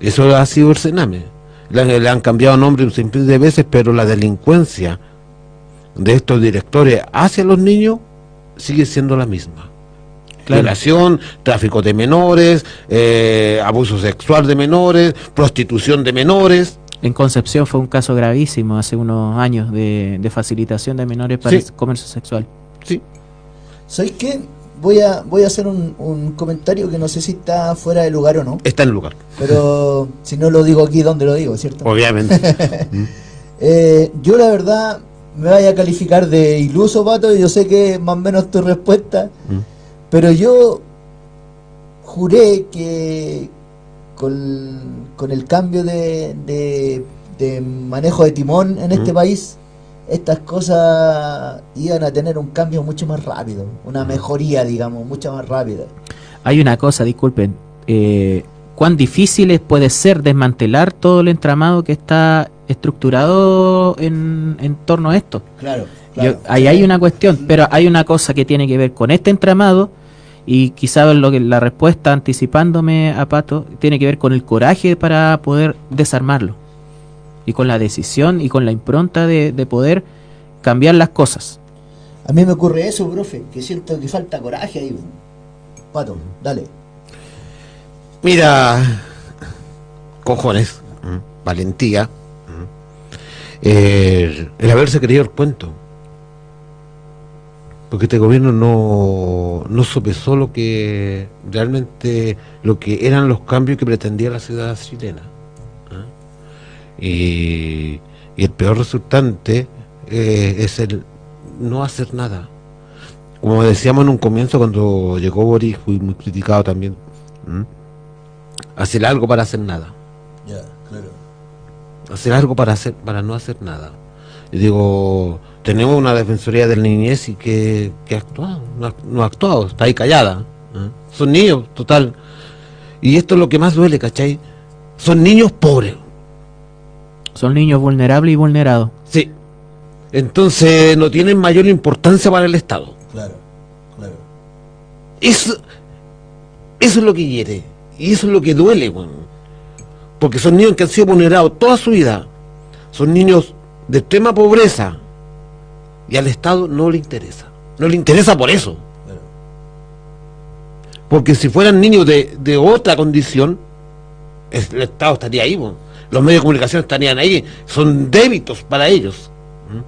Eso ha sido el Sename. Le, le han cambiado nombre un sinfín de veces, pero la delincuencia de estos directores hacia los niños sigue siendo la misma. Claro. Violación, tráfico de menores, eh, abuso sexual de menores, prostitución de menores. En Concepción fue un caso gravísimo hace unos años de, de facilitación de menores para Sí. el comercio sexual. Sí. ¿Sabéis qué? Voy a voy a hacer un, un comentario que no sé si está fuera de lugar o no, Está en lugar, pero [LAUGHS] si no lo digo aquí, ¿dónde lo digo, cierto? obviamente. [LAUGHS] Eh, yo la verdad me vaya a calificar de iluso, Pato, y yo sé que es más o menos tu respuesta, Mm. pero yo juré que con, con el cambio de, de- de manejo de timón en este Mm. país, estas cosas iban a tener un cambio mucho más rápido, una mejoría, digamos, mucho más rápida. Hay una cosa, disculpen. eh, ¿Cuán difícil puede ser desmantelar todo el entramado que está estructurado en, en torno a esto? Claro, Yo- ahí hay una cuestión, pero hay una cosa que tiene que ver con este entramado y quizás lo que la respuesta anticipándome a Pato tiene que ver con el coraje para poder desarmarlo y con la decisión y con la impronta de, de poder cambiar las cosas. A mí me ocurre eso, profe, que siento que falta coraje ahí. Pato, dale. Mira, cojones, valentía, el haberse creído el cuento. Porque este gobierno no, no sopesó lo que realmente lo que eran los cambios que pretendía la ciudad chilena. Y, y el peor resultante eh, es el no hacer nada. Como decíamos en un comienzo cuando llegó Boris, fui muy criticado también. hacer algo para hacer nada Ya, claro. hacer algo para hacer para no hacer nada y digo tenemos una defensoría de la niñez y que, que ha actuado no ha, no ha actuado está ahí callada ¿eh? son niños total y esto es lo que más duele ¿cachai? son niños pobres Son niños vulnerables y vulnerados. sí entonces no tienen mayor importancia para el Estado Claro, claro. Eso, eso es lo que hiere. Y eso es lo que duele, weón. Porque son niños que han sido vulnerados toda su vida. Son niños de extrema pobreza. Y al Estado no le interesa. No le interesa por eso. Claro. Porque si fueran niños de, de otra condición, es- el Estado estaría ahí, weón. Los medios de comunicación estarían ahí. Son débitos para ellos. ¿Mm?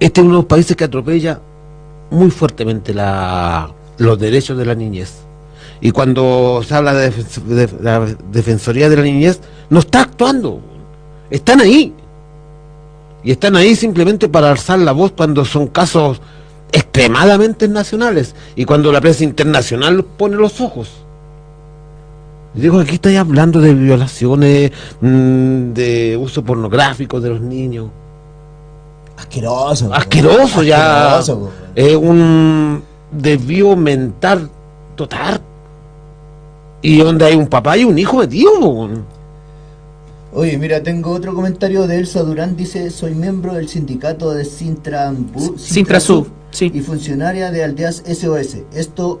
Este es uno de los países que atropella muy fuertemente los derechos de la niñez. Y cuando se habla de, de la Defensoría de la Niñez, no está actuando. Están ahí. Y están ahí simplemente para alzar la voz cuando son casos extremadamente nacionales. Y cuando la prensa internacional pone los ojos. Digo, aquí estáis hablando de violaciones, mm, de uso pornográfico de los niños. Asqueroso. Asqueroso ya. Es un desvío mental total. Y donde hay un papá y un hijo metido. po. Oye, mira, tengo otro comentario de Elsa Durán. Dice, soy miembro del sindicato de Sintrambu, Sintrasub, sí. y funcionaria de Aldeas SOS. Esto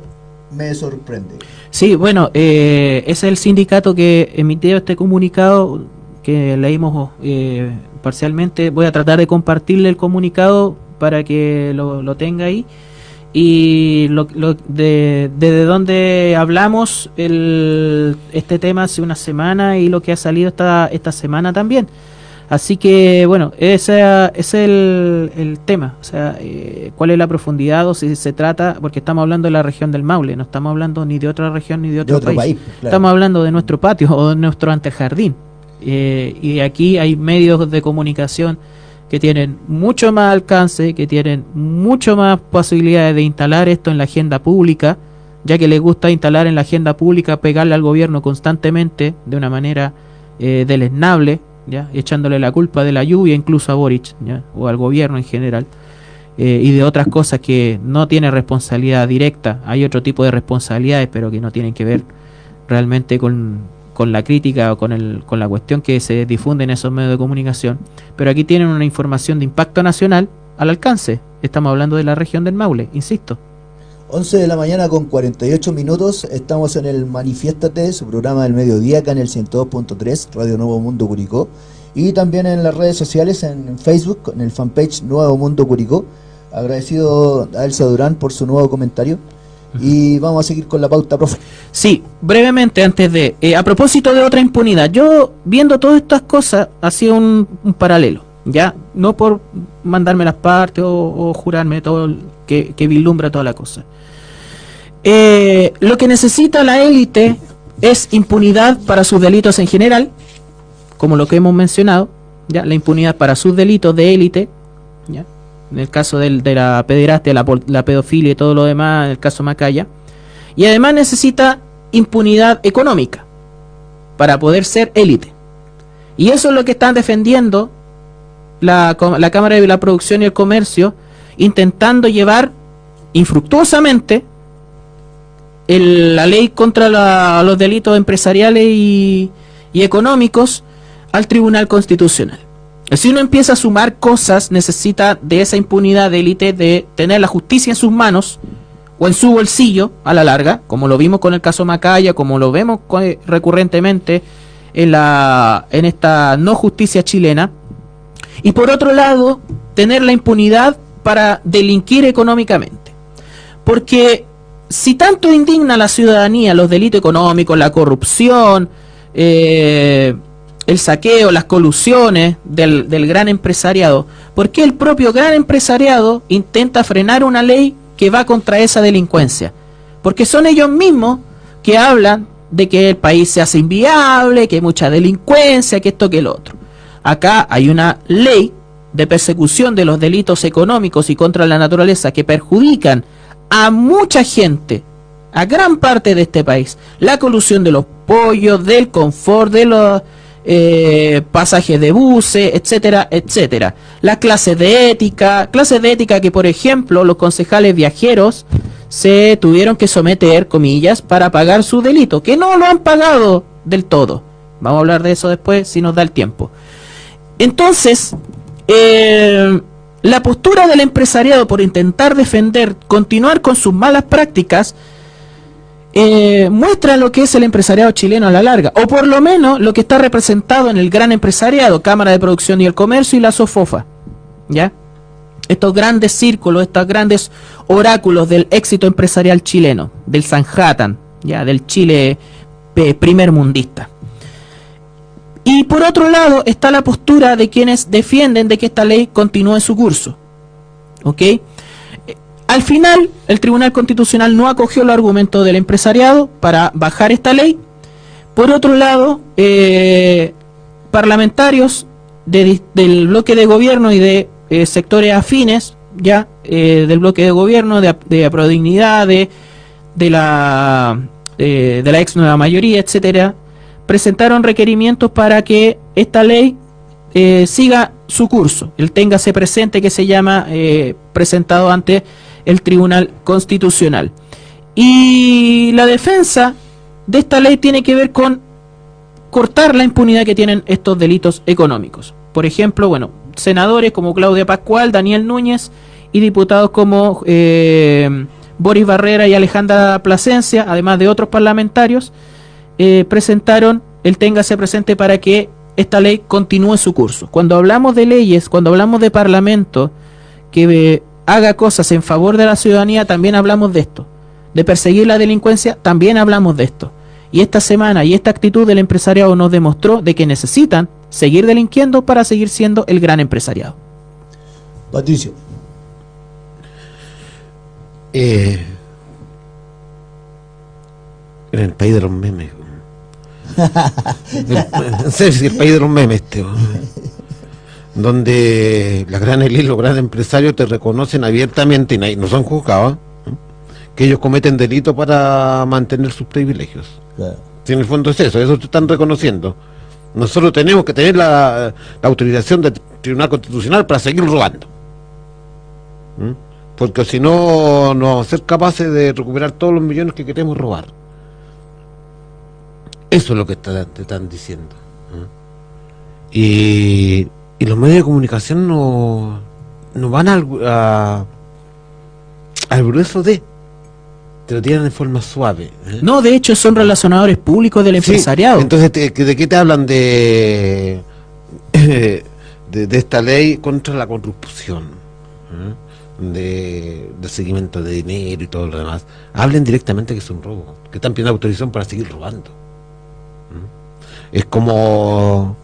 me sorprende. Sí, bueno, eh, es el sindicato que emitió este comunicado que leímos eh, parcialmente. Voy a tratar de compartirle el comunicado para que lo, lo tenga ahí. Y lo, lo- de, desde donde hablamos el, este tema hace una semana y lo que ha salido esta, esta semana también. Así que, bueno, ese, ese es el, el tema. O sea, eh, cuál es la profundidad o si se trata, porque estamos hablando de la región del Maule, no estamos hablando ni de otra región ni de otro, otro país, claro. Estamos hablando de nuestro patio o de nuestro antejardín. Eh, y aquí hay medios de comunicación que tienen mucho más alcance, que tienen mucho más posibilidades de instalar esto en la agenda pública, ya que les gusta instalar en la agenda pública, pegarle al gobierno constantemente de una manera eh, deleznable, ¿ya? echándole la culpa de la lluvia incluso a Boric ¿ya? o al gobierno en general. eh, y de otras cosas que no tiene responsabilidad directa. Hay otro tipo de responsabilidades, pero que no tienen que ver realmente con, con la crítica o con, el, con la cuestión que se difunde en esos medios de comunicación. Pero aquí tienen una información de impacto nacional al alcance. Estamos hablando de la región del Maule, insisto. 11 de la mañana con 48 minutos. Estamos en el Manifiéstate, su programa del mediodía, acá en el 102.3, Radio Nuevo Mundo Curicó. Y también en las redes sociales, en Facebook, en el fanpage Nuevo Mundo Curicó. Agradecido a Elsa Durán por su nuevo comentario. Y vamos a seguir con la pauta, profe. Sí, brevemente antes de... eh, a propósito de otra impunidad, yo viendo todas estas cosas hacía un, un paralelo. Ya no por mandarme las partes o, jurarme todo que, que vislumbra toda la cosa. Eh, lo que necesita la élite es impunidad para sus delitos en general, como lo que hemos mencionado, ya la impunidad para sus delitos de élite, ya en el caso de la pederastia, la, la, pedofilia y todo lo demás, en el caso Macaya, y además necesita impunidad económica para poder ser élite. Y eso es lo que están defendiendo la, la Cámara de la Producción y el Comercio, intentando llevar infructuosamente la ley contra los delitos empresariales y, económicos al Tribunal Constitucional. Si uno empieza a sumar cosas, necesita de esa impunidad de élite de tener la justicia en sus manos o en su bolsillo a la larga, como lo vimos con el caso Macaya, como lo vemos recurrentemente en, la, en esta no justicia chilena. Y por otro lado, tener la impunidad para delinquir económicamente. Porque si tanto indigna a la ciudadanía los delitos económicos, la corrupción, eh, el saqueo, las colusiones del, del, gran empresariado, ¿por qué el propio gran empresariado intenta frenar una ley que va contra esa delincuencia? Porque son ellos mismos que hablan de que el país se hace inviable, que hay mucha delincuencia, que esto, que el otro. Acá hay una ley de persecución de los delitos económicos y contra la naturaleza que perjudican a mucha gente, a gran parte de este país, la colusión de los pollos, del confort, de los eh, pasajes de buses, etcétera, etcétera. Las clases de ética, clases de ética que, por ejemplo, los concejales viajeros se tuvieron que someter, comillas, para pagar su delito, que no lo han pagado del todo. Vamos a hablar de eso después si nos da el tiempo. Entonces, eh, la postura del empresariado por intentar defender, continuar con sus malas prácticas, eh, muestra lo que es el empresariado chileno a la larga, o por lo menos lo que está representado en el gran empresariado, Cámara de Producción y el Comercio y la SOFOFA. ¿Ya? Estos grandes círculos, estos grandes oráculos del éxito empresarial chileno, del Sanhattan, ya, del Chile eh, primer mundista. Y por otro lado está la postura de quienes defienden de que esta ley continúe su curso. ¿Ok? Al final, el Tribunal Constitucional no acogió el argumento del empresariado para bajar esta ley. Por otro lado, eh, parlamentarios del bloque de gobierno y de eh, sectores afines, ya eh, del bloque de gobierno, de, de de, de la ex nueva mayoría, etcétera, presentaron requerimientos para que esta ley eh, siga su curso. El téngase presente que se llama eh, presentado ante el Tribunal Constitucional. Y la defensa de esta ley tiene que ver con cortar la impunidad que tienen estos delitos económicos. Por ejemplo, bueno, senadores como Claudia Pascual, Daniel Núñez y diputados como eh, Boris Barrera y Alejandra Plasencia, además de otros parlamentarios, eh, presentaron el téngase presente para que esta ley continúe su curso. Cuando hablamos de leyes, cuando hablamos de parlamento que eh, haga cosas en favor de la ciudadanía, también hablamos de esto. De perseguir la delincuencia, también hablamos de esto. Y esta semana y esta actitud del empresariado nos demostró de que necesitan seguir delinquiendo para seguir siendo el gran empresariado. Patricio. Eh, en el país de los memes serio, el país de [LAUGHS] los memes, este, donde las grandes y los grandes empresarios te reconocen abiertamente y no son juzgados, que ellos cometen delitos para mantener sus privilegios. Si en el fondo es eso, eso te están reconociendo. Nosotros tenemos que tener la, autorización del Tribunal Constitucional para seguir robando. Porque si no, no vamos a ser capaces de recuperar todos los millones que queremos robar. Eso es lo que te están diciendo. Y, los medios de comunicación no, no van al, al grueso de te lo tiran de forma suave. ¿eh? No, de hecho son relacionadores públicos del empresariado. entonces, ¿de, qué te hablan [LAUGHS] de, de, esta ley contra la corrupción? ¿eh? De, de, seguimiento de dinero y todo lo demás. Hablen directamente que es un robo, que están pidiendo autorización para seguir robando. Es como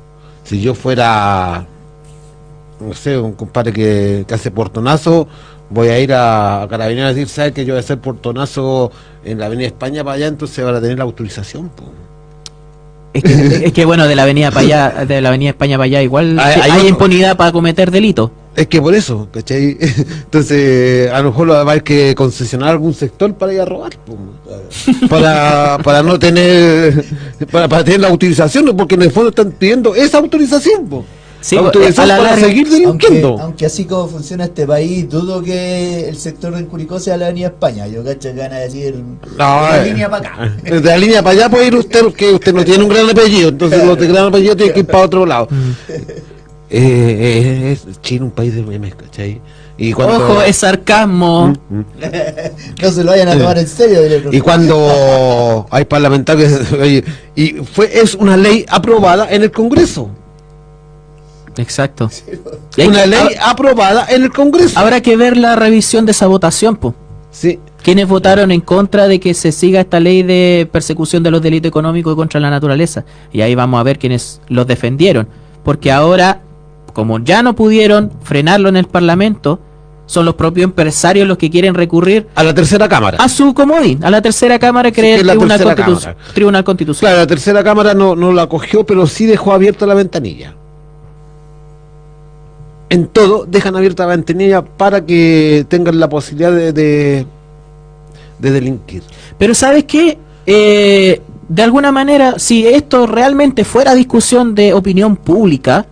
si yo fuera no sé, un compadre que, que hace portonazo, voy a ir a, a Carabineros a decir, ¿sabes que yo voy a hacer portonazo en la Avenida España para allá? Entonces van a tener la autorización. po. Es que, es que, bueno, de la avenida para allá, de la avenida España para allá, igual [LAUGHS] Hay- hay hay, impunidad para cometer delitos. Es que por eso, ¿cachai? [LAUGHS] Entonces, a lo mejor va a haber que concesionar algún sector para ir a robar. Para, para no tener, para, para tener la autorización, porque en el fondo están pidiendo esa autorización. Sí, La autorización a la para larga- seguir delinquiendo. aunque así como funciona este país, dudo que el sector de Curicó sea la Avenida España. Yo cacho que van a decir No, la eh, línea para acá. [LAUGHS] De la línea para allá puede ir usted, que usted no tiene un gran apellido, entonces los de gran apellido tienen que ir para otro lado. [LAUGHS] Eh, eh, es Chile un país de memes, ¿cachai? Y cuando, Ojo, es sarcasmo. [LAUGHS] No se lo vayan a tomar en serio. y cuando [LAUGHS] hay parlamentarios, [LAUGHS] y fue es una ley aprobada en el Congreso. Exacto. Una ley aprobada en el Congreso. Habrá que ver la revisión de esa votación, pues. Sí. ¿Quiénes votaron en contra de que se siga esta ley de persecución de los delitos económicos contra la naturaleza? Y ahí vamos a ver quiénes los defendieron. Porque ahora, como ya no pudieron frenarlo en el Parlamento, son los propios empresarios los que quieren recurrir A la tercera cámara. a su comodín, a la tercera cámara que Sí, que es la Tribunal, tercera Constitu- cámara. Tribunal Constitucional. Claro, la tercera cámara no, no la cogió, pero sí dejó abierta la ventanilla. En todo dejan abierta la ventanilla para que tengan la posibilidad de, de, de delinquir. Pero ¿sabes qué? Eh, de alguna manera, si esto realmente fuera discusión de opinión pública,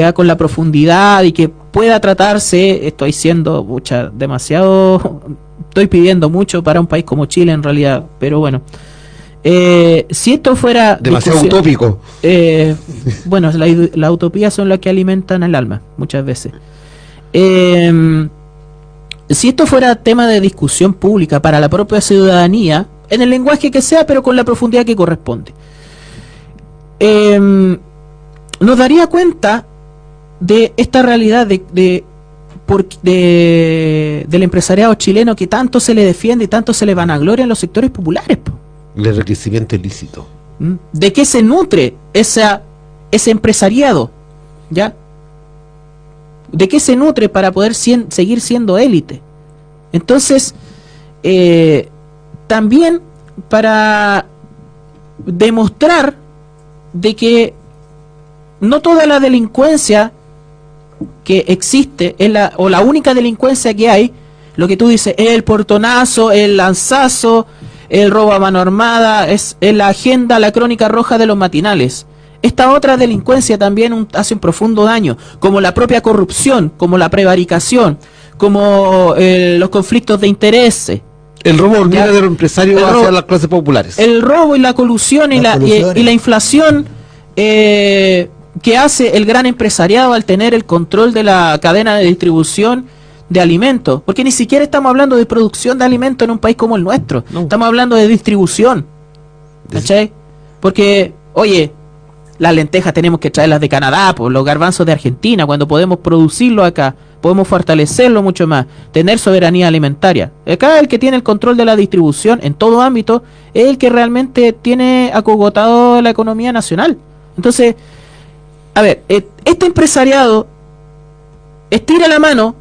ya con la profundidad y que pueda tratarse, estoy siendo mucha, demasiado, [LAUGHS] estoy pidiendo mucho para un país como Chile en realidad, pero bueno. Eh, si esto fuera Demasiado utópico. eh, bueno, la, la utopía son las que alimentan el alma, muchas veces. Eh, si esto fuera tema de discusión pública para la propia ciudadanía, en el lenguaje que sea, pero con la profundidad que corresponde, eh, nos daría cuenta de esta realidad de, de, por- de- del empresariado chileno que tanto se le defiende y tanto se le vanagloria en los sectores populares. po. El enriquecimiento ilícito. ¿Mm? ¿De qué se nutre esa, ese empresariado? ¿Ya? ¿De qué se nutre para poder sien- seguir siendo élite? Entonces, eh, también para demostrar de que no toda la delincuencia que existe es la, o la única delincuencia que hay, lo que tú dices, es el portonazo, el lanzazo, el robo a mano armada, es, es la agenda, la crónica roja de los matinales. Esta otra delincuencia también un- hace un profundo daño, como la propia corrupción, como la prevaricación, como eh, los conflictos de intereses, El robo hormiga de los empresarios El hacia robo- las clases populares. el robo y la colusión y, Las la, y- colusiones. y la inflación eh, que hace el gran empresariado al tener el control de la cadena de distribución de alimentos. Porque ni siquiera estamos hablando de producción de alimentos en un país como el nuestro. No. Estamos hablando de distribución. ¿Cachai? Porque, oye, las lentejas tenemos que traerlas de Canadá, pues, los garbanzos de Argentina, cuando podemos producirlo acá, podemos fortalecerlo mucho más, tener soberanía alimentaria. Acá el que tiene el control de la distribución en todo ámbito es el que realmente tiene acogotado la economía nacional. Entonces, a ver, eh, este empresariado estira la mano,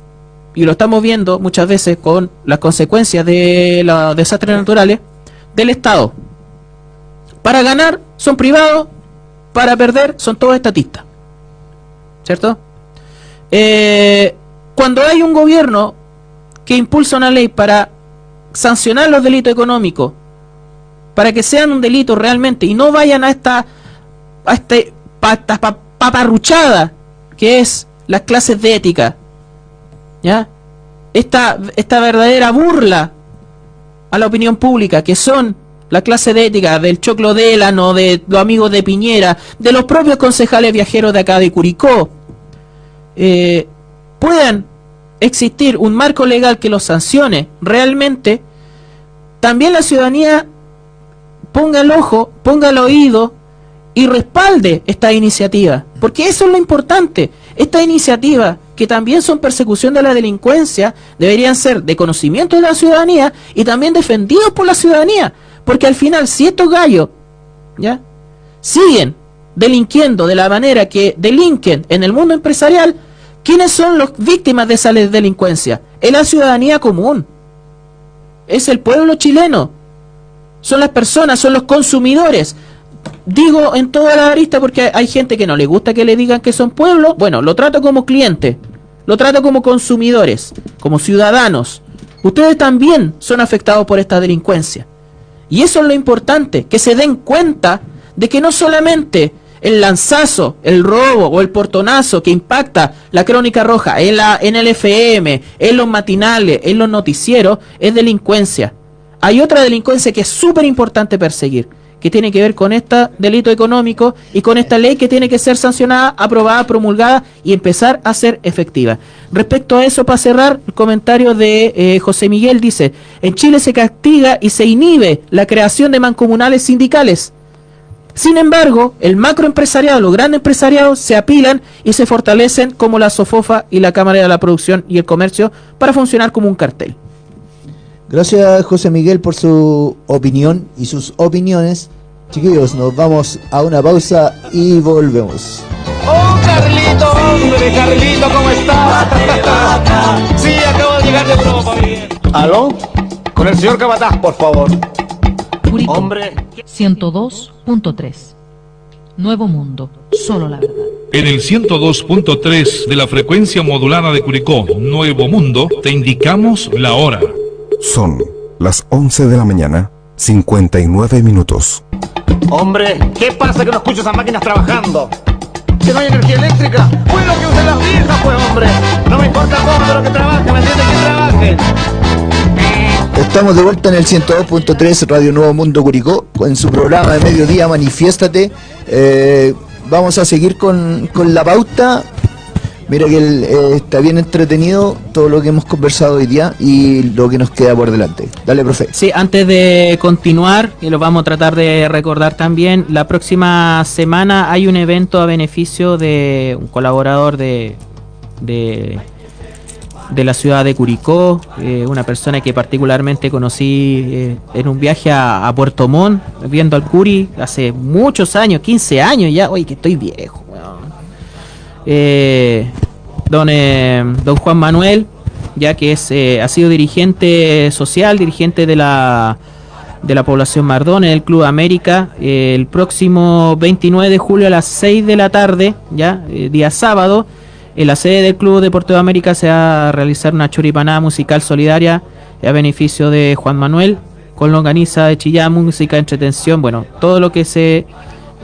y lo estamos viendo muchas veces con las consecuencias de los desastres naturales, del Estado. Para ganar son privados, para perder son todos estatistas. ¿Cierto? Eh, cuando hay un gobierno que impulsa una ley para sancionar los delitos económicos, para que sean un delito realmente y no vayan a esta, a este, pa- paparruchada que es las clases de ética, ¿ya? Esta, esta verdadera burla a la opinión pública, que son la clase de ética del Choclo Delano, de los amigos de Piñera, de los propios concejales viajeros de acá de Curicó, eh, puedan existir un marco legal que los sancione realmente, también la ciudadanía ponga el ojo, ponga el oído y respalde esta iniciativa. Porque eso es lo importante. Esta iniciativa, que también son persecución de la delincuencia, deberían ser de conocimiento de la ciudadanía y también defendidos por la ciudadanía. Porque al final, si estos gallos, ¿ya? Siguen delinquiendo de la manera que delinquen en el mundo empresarial, ¿Quiénes son las víctimas de esa delincuencia? Es la ciudadanía común. Es el pueblo chileno. Son las personas, son los consumidores. Digo en toda la arista porque hay gente que no le gusta que le digan que son pueblo. Bueno, lo trato como cliente. Lo trato como consumidores, como ciudadanos. Ustedes también son afectados por esta delincuencia. Y eso es lo importante, que se den cuenta de que no solamente el lanzazo, el robo o el portonazo que impacta la crónica roja en, la, en el FM, en los matinales, en los noticieros, es delincuencia. Hay otra delincuencia que es súper importante perseguir, que tiene que ver con este delito económico y con esta ley que tiene que ser sancionada, aprobada, promulgada y empezar a ser efectiva. Respecto a eso, para cerrar, el comentario de eh, José Miguel dice, en Chile se castiga y se inhibe la creación de mancomunales sindicales. Sin embargo, el macroempresariado, los grandes empresariados se apilan y se fortalecen como la SOFOFA y la Cámara de la Producción y el Comercio para funcionar como un cartel. Gracias José Miguel por su opinión y sus opiniones. Chiquillos, nos vamos a una pausa y volvemos. ¡Oh, Carlito, hombre! Carlito, ¿cómo estás? sí, acabo de llegar de Europa, bien. ¿Aló? Con el señor Cabataz, por favor. Curicó, Hombre. 102.3. Nuevo Mundo, solo la verdad. En el 102.3 de la frecuencia modulada de Curicó, Nuevo Mundo, te indicamos la hora. Son las 11 de la mañana, 59 minutos. Hombre, ¿qué pasa que no escucho esas máquinas trabajando? ¿Que no hay energía eléctrica? Bueno, que usen las viejas, pues, hombre. No me importa cómo, pero que trabajen, ¿me entiendes? Que trabajen. Estamos de vuelta en el 102.3 Radio Nuevo Mundo Curicó en su programa de mediodía Manifiéstate. Eh, vamos a seguir con, con la pauta. Mira que el, eh, está bien entretenido todo lo que hemos conversado hoy día y lo que nos queda por delante. Dale, profe. Sí, antes de continuar, y lo vamos a tratar de recordar también, la próxima semana hay un evento a beneficio de un colaborador de, de, de la ciudad de Curicó, eh, una persona que particularmente conocí eh, en un viaje a, Puerto Montt, viendo al Curi hace muchos años, 15 años ya, oye, que estoy viejo, weón. Eh, don, eh, don Juan Manuel, ya que es eh, ha sido dirigente social, dirigente de la de la población Mardón en el Club América eh, el próximo 29 de julio a las 6 de la tarde, ya eh, día sábado, en la sede del Club Deportivo América se va a realizar una choripanada musical solidaria a beneficio de Juan Manuel con longaniza de Chillán, música de entretención, bueno, todo lo que se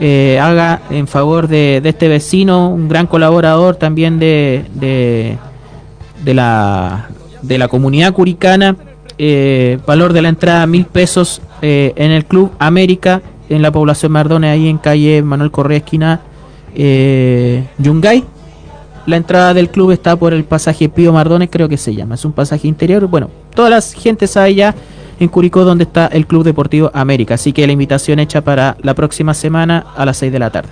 eh, haga en favor de, este vecino, un gran colaborador también de, de, la, de la comunidad curicana. eh, valor de la entrada mil pesos eh, en el Club América, en la población Mardone, ahí en calle Manuel Correa, esquina eh, Yungay. La entrada del club está por el pasaje Pío Mardones, creo que se llama. Es un pasaje interior. Bueno, toda la gente sabe ya en Curicó donde está el Club Deportivo América. Así que la invitación hecha para la próxima semana a las 6 de la tarde.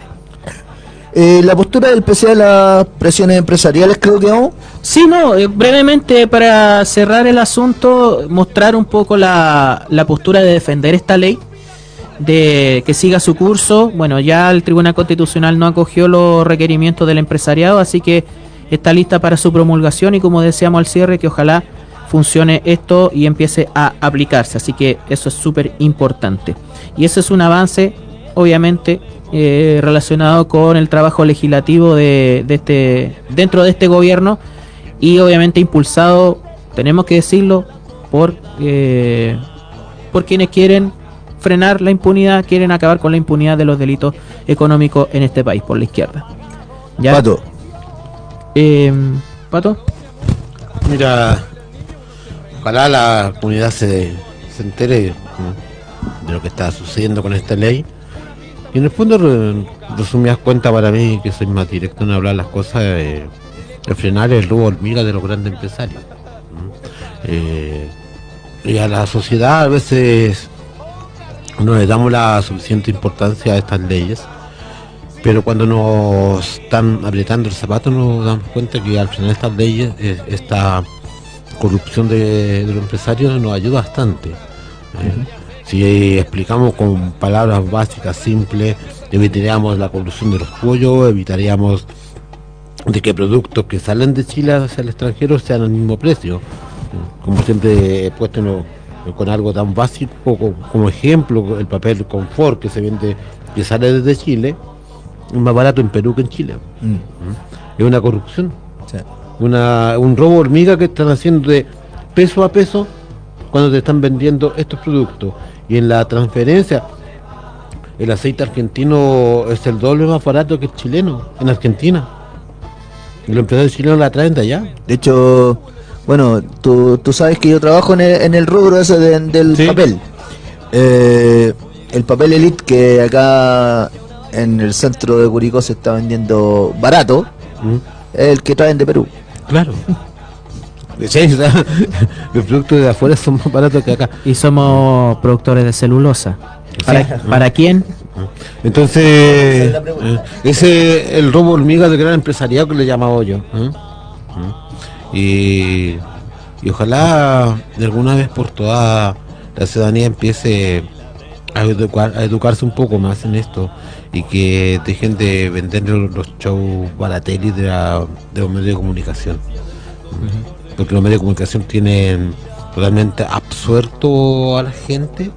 Eh, la postura del PC a las presiones empresariales creo que no. Sí, no, eh, brevemente para cerrar el asunto, mostrar un poco la, la postura de defender esta ley, de que siga su curso. Bueno, ya el Tribunal Constitucional no acogió los requerimientos del empresariado, así que está lista para su promulgación y como decíamos al cierre, que ojalá funcione esto y empiece a aplicarse. Así que eso es súper importante. Y ese es un avance, obviamente, eh, relacionado con el trabajo legislativo de, de este dentro de este gobierno y obviamente impulsado, tenemos que decirlo, por eh, por quienes quieren frenar la impunidad, quieren acabar con la impunidad de los delitos económicos en este país, por la izquierda. ¿Ya? Pato. Eh, Pato. Mira, ojalá la comunidad se, se entere de lo que está sucediendo con esta ley. Y en el fondo, re- resumidas cuentas para mí, que soy más directo en hablar las cosas, eh, de frenar el robo hormiga de los grandes empresarios. Eh, y a la sociedad a veces no le damos la suficiente importancia a estas leyes, pero cuando nos están apretando el zapato nos damos cuenta que al frenar estas leyes, eh, esta corrupción de, de los empresarios nos ayuda bastante. Eh, Si explicamos con palabras básicas, simples, evitaríamos la corrupción de los pollos, evitaríamos de que productos que salen de Chile hacia el extranjero sean al mismo precio. Como siempre he puesto en lo- con algo tan básico co- como ejemplo, el papel confort que se vende, que sale desde Chile, es más barato en Perú que en Chile. Mm. Es una corrupción, Sí. una, un robo hormiga que están haciendo de peso a peso cuando te están vendiendo estos productos. Y en la transferencia, el aceite argentino es el doble más barato que el chileno en Argentina. Y los empresarios chilenos la traen de allá. De hecho, bueno, tú, tú sabes que yo trabajo en el, en el rubro ese de- del Sí. papel. Eh, el papel elite que acá en el centro de Curicó se está vendiendo barato, ¿Mm? es el que traen de Perú. Claro. [LAUGHS] Sí, [LAUGHS] los productos de afuera son más baratos que acá. Y somos productores de celulosa. ¿Para, ¿para quién? Entonces, eh, ese es el robo hormiga del gran empresariado que le he llamado yo. ¿eh? Y, y ojalá de alguna vez por toda la ciudadanía empiece a, educar- a educarse un poco más en esto y que dejen de vender los, shows baratelli de, la- de los medios de comunicación. Porque los medios de comunicación tienen totalmente absuelto a la gente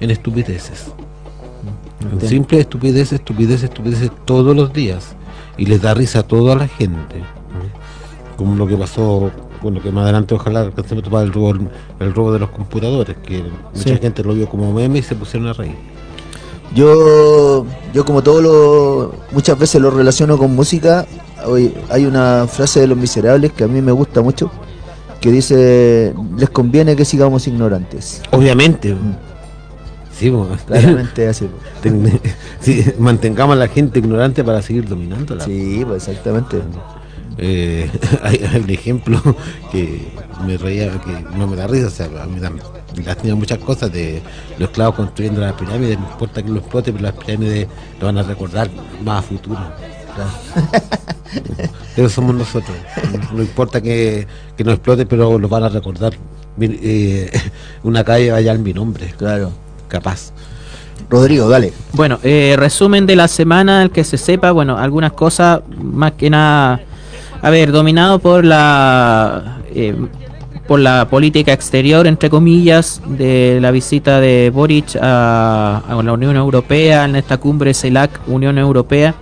en estupideces. En simple estupidez, estupidez, estupidez todos los días. Y les da risa a toda la gente. Como lo que pasó, bueno, que más adelante ojalá alcancemos a topar el robo, el robo de los computadores, que mucha Sí. gente lo vio como meme y se pusieron a reír. Yo, yo como todo lo, muchas veces lo relaciono con música. Hoy hay una frase de Los Miserables que a mí me gusta mucho, que dice, les conviene que sigamos ignorantes. Obviamente. Sí, bo. Claramente [LAUGHS] así. Ten- [LAUGHS] sí, mantengamos a la gente ignorante para seguir dominándola. Sí, pues exactamente. Eh, [LAUGHS] hay, hay un ejemplo que me reía, que no me da risa, o sea, a mí da- me lastima muchas cosas de los esclavos construyendo las pirámides, no importa que lo explote, pero las pirámides lo van a recordar más a futuro. Eso [LAUGHS] somos nosotros. No importa que, que no explote, pero lo van a recordar. Eh, [LAUGHS] una calle vaya en mi nombre, Claro. capaz. Rodrigo, dale. Bueno, eh, resumen de la semana, el que se sepa, bueno, algunas cosas más que nada, a ver, dominado por la eh, por la política exterior, entre comillas, de la visita de Boric a, la Unión Europea, en esta cumbre CELAC Unión Europea,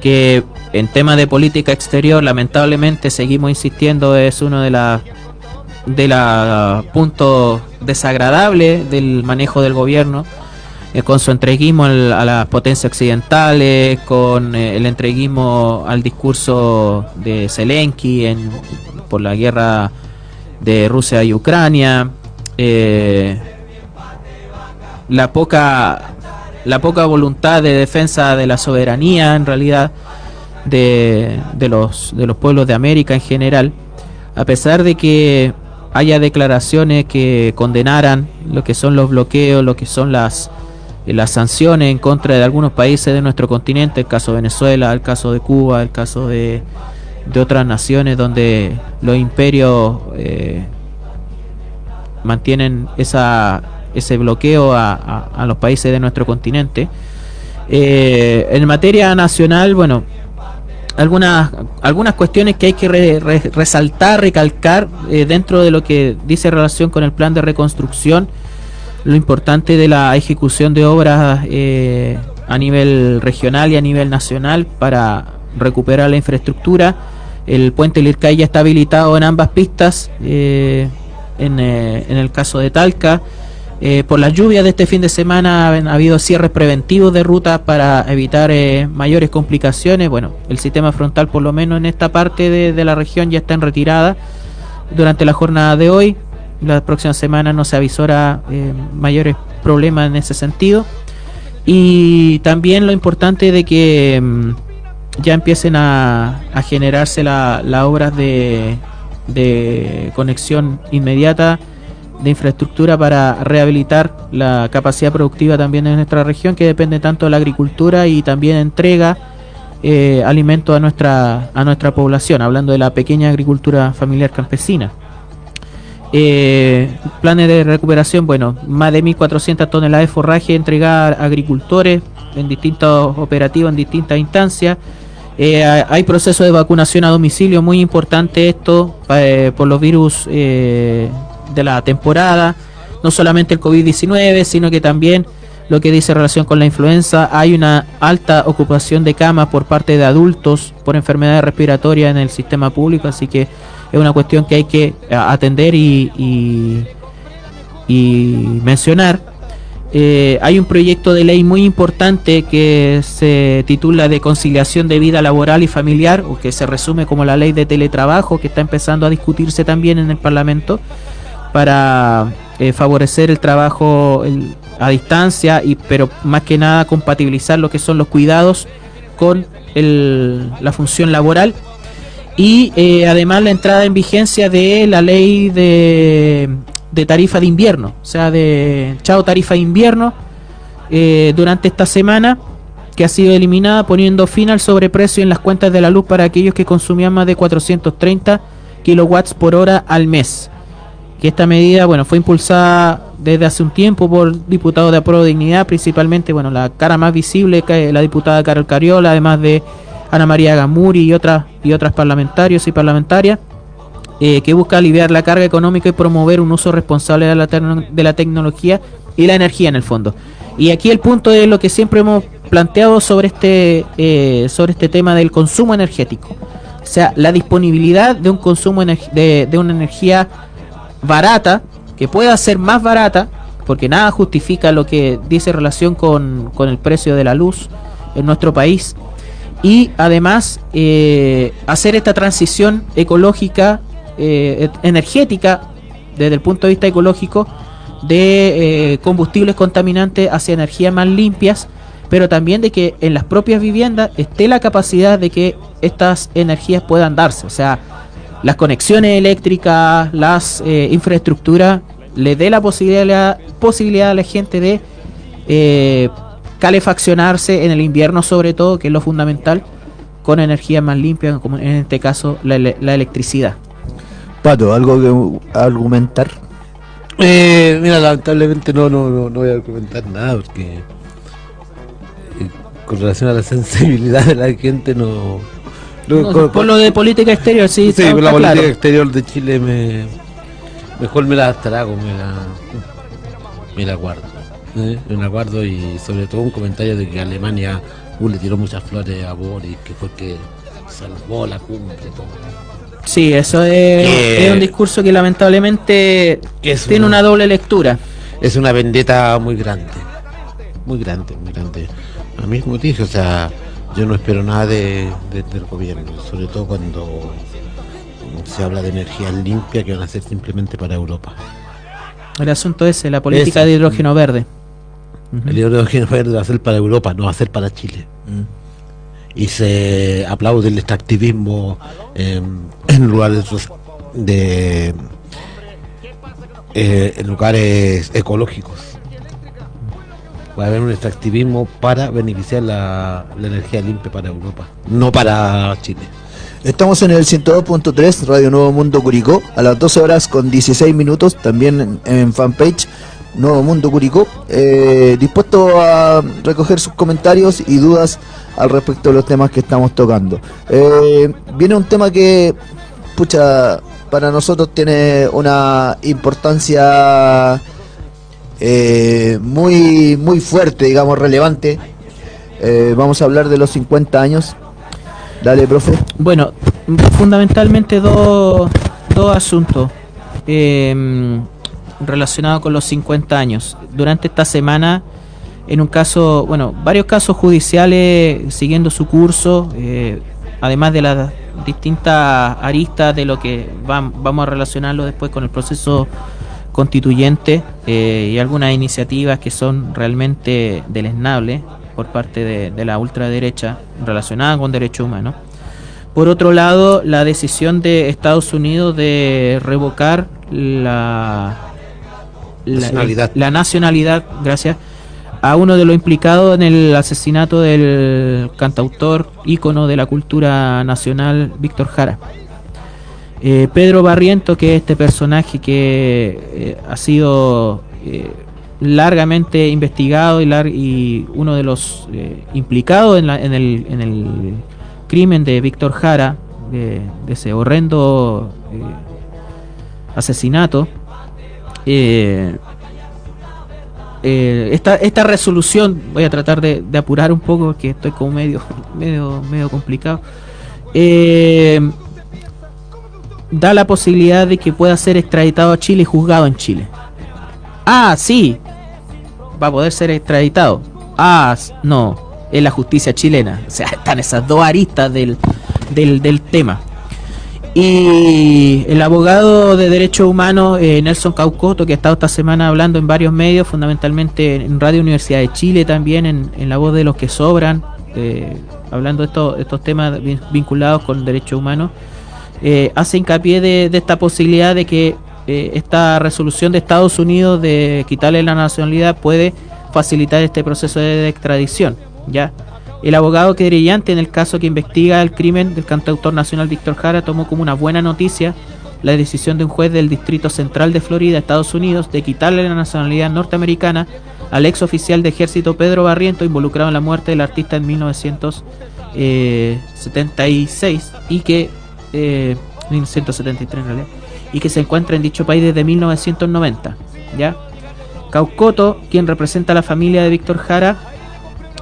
que en tema de política exterior, lamentablemente, seguimos insistiendo, es uno de las de los puntos desagradables del manejo del gobierno eh, con su entreguismo a las potencias occidentales, con eh, el entreguismo al discurso de Zelensky en, por la guerra de Rusia y Ucrania, eh, la poca la poca voluntad de defensa de la soberanía en realidad de, de los de los pueblos de América en general, a pesar de que haya declaraciones que condenaran lo que son los bloqueos, lo que son las las sanciones en contra de algunos países de nuestro continente, el caso de Venezuela, el caso de Cuba, el caso de, de otras naciones donde los imperios eh, mantienen esa, ese bloqueo a, a- los países de nuestro continente. Eh, en materia nacional, bueno, algunas algunas cuestiones que hay que re- resaltar, recalcar eh, dentro de lo que dice relación con el plan de reconstrucción, lo importante de la ejecución de obras eh, a nivel regional y a nivel nacional para recuperar la infraestructura. El puente Lircay ya está habilitado en ambas pistas, eh, en, eh, en el caso de Talca. Por las lluvias de este fin de semana han habido cierres preventivos de rutas para evitar mayores complicaciones. Bueno, el sistema frontal por lo menos en esta parte de la región ya está en retirada durante la jornada de hoy. La próxima semana no se avisora eh, mayores problemas en ese sentido. Y también lo importante de que mm, ya empiecen a, a generarse la- las obras de, de conexión inmediata de infraestructura para rehabilitar la capacidad productiva también en nuestra región que depende tanto de la agricultura y también entrega eh, alimentos a nuestra a nuestra población hablando de la pequeña agricultura familiar campesina eh, planes de recuperación, bueno, más de 1.400 toneladas de forraje entregar a agricultores en distintos operativos, en distintas instancias. Eh, ha- hay proceso de vacunación a domicilio muy importante esto eh, por los virus eh, de la temporada, no solamente el COVID-19, sino que también lo que dice relación con la influenza, hay una alta ocupación de camas por parte de adultos por enfermedades respiratorias en el sistema público, así que es una cuestión que hay que eh, atender y, y- mencionar. Eh, hay un proyecto de ley muy importante que se titula de conciliación de vida laboral y familiar, o que se resume como la ley de teletrabajo, que está empezando a discutirse también en el Parlamento para eh, favorecer el trabajo a distancia, y pero más que nada compatibilizar lo que son los cuidados con el- la función laboral y eh, además la entrada en vigencia de la ley de, de tarifa de invierno, o sea, de chao tarifa de invierno eh, durante esta semana que ha sido eliminada poniendo fin al sobreprecio en las cuentas de la luz para aquellos que consumían más de 430 kilowatts por hora al mes. Que esta medida, bueno, fue impulsada desde hace un tiempo por diputados de Apruebo Dignidad, principalmente, bueno, la cara más visible, la diputada Carol Cariola, además de Ana María Gamuri y otras y otras parlamentarios y parlamentarias, eh, que busca aliviar la carga económica y promover un uso responsable de la, de la tecnología y la energía en el fondo. Y aquí el punto es lo que siempre hemos planteado sobre este eh, sobre este tema del consumo energético, o sea, la disponibilidad de un consumo de, de una energía barata, que pueda ser más barata, porque nada justifica lo que dice relación con, con el precio de la luz en nuestro país, y además eh, hacer esta transición ecológica, eh, energética, desde el punto de vista ecológico, de eh, combustibles contaminantes hacia energías más limpias, pero también de que en las propias viviendas esté la capacidad de que estas energías puedan darse, o sea, las conexiones eléctricas, las eh, infraestructuras, le dé la posibilidad, posibilidad a la gente de calefaccionarse en el invierno sobre todo, que es lo fundamental, con energía más limpia, como en este caso la, ele- la electricidad. Pato, ¿algo que argumentar? Eh, mira, lamentablemente no, no, no, no voy a comentar nada porque eh, con relación a la [LAUGHS] sensibilidad de la gente no... no- No, con- por lo de política exterior, sí, sí, por la política claro. exterior de Chile me mejor me la trago, me la me la guardo. ¿Eh? Me la guardo y sobre todo un comentario de que Alemania uh, le tiró muchas flores a Boris, que fue que salvó la cumbre todo. Sí, eso es, un discurso que lamentablemente es tiene una- una doble lectura. es una vendetta muy grande. Muy grande, muy grande. A mí, como te dije, o sea, yo no espero nada de, de- del gobierno, sobre todo cuando se habla de energías limpias que van a ser simplemente para Europa. El asunto es la política de hidrógeno verde. El hidrógeno verde va a ser para Europa, no va a ser para Chile. Y se aplaude el extractivismo eh, en lugares de eh, en lugares ecológicos. Va a haber un extractivismo para beneficiar la, la energía limpia para Europa, no para Chile. Estamos en el 102.3 Radio Nuevo Mundo Curicó a las 12 horas con 16 minutos, también en, en fanpage Nuevo Mundo Curicó, eh, dispuesto a recoger sus comentarios y dudas al respecto de los temas que estamos tocando. Eh, viene un tema que, pucha, para nosotros tiene una importancia eh, muy, muy fuerte, digamos, relevante. Vamos a hablar de los 50 años. Dale, profe. Bueno, fundamentalmente dos, asuntos relacionados con los 50 años. Durante esta semana, en un caso, bueno, varios casos judiciales siguiendo su curso, eh, además de las distintas aristas de lo que vam- vamos a relacionarlo después con el proceso constituyente eh, y algunas iniciativas que son realmente deleznables por parte de, la ultraderecha relacionada con derechos humanos. Por otro lado, la decisión de Estados Unidos de revocar la- Nacionalidad. la nacionalidad, gracias, a uno de los implicados en el asesinato del cantautor ícono de la cultura nacional, Víctor Jara. Eh, Pedro Barriento, que es este personaje que eh, ha sido eh, largamente investigado y, lar- y uno de los implicados en, la- en el, en el crimen de Víctor Jara, de, de ese horrendo asesinato, eh, eh, esta, esta resolución, voy a tratar de, apurar un poco porque estoy como medio, [LAUGHS] medio, medio complicado. Eh, da la posibilidad de que pueda ser extraditado a Chile y juzgado en Chile. Ah, sí, va a poder ser extraditado. Ah, no, es la justicia chilena. O sea, están esas dos aristas del, del, del tema. Y el abogado de derechos humanos eh, Nelson Caucoto, que ha estado esta semana hablando en varios medios, fundamentalmente en Radio Universidad de Chile también, en, en la voz de los que sobran, eh, hablando de estos, estos temas vin- vinculados con derechos humanos, eh, hace hincapié de, de esta posibilidad de que eh, esta resolución de Estados Unidos de quitarle la nacionalidad puede facilitar este proceso de extradición. ¿ya? El abogado querellante en el caso que investiga el crimen del cantautor nacional Víctor Jara tomó como una buena noticia la decisión de un juez del Distrito Central de Florida, Estados Unidos, de quitarle la nacionalidad norteamericana al ex oficial de ejército Pedro Barriento, involucrado en la muerte del artista en 1976 y que eh, 1973 en realidad, y que se encuentra en dicho país desde 1990. ¿ya? Caucoto, quien representa a la familia de Víctor Jara,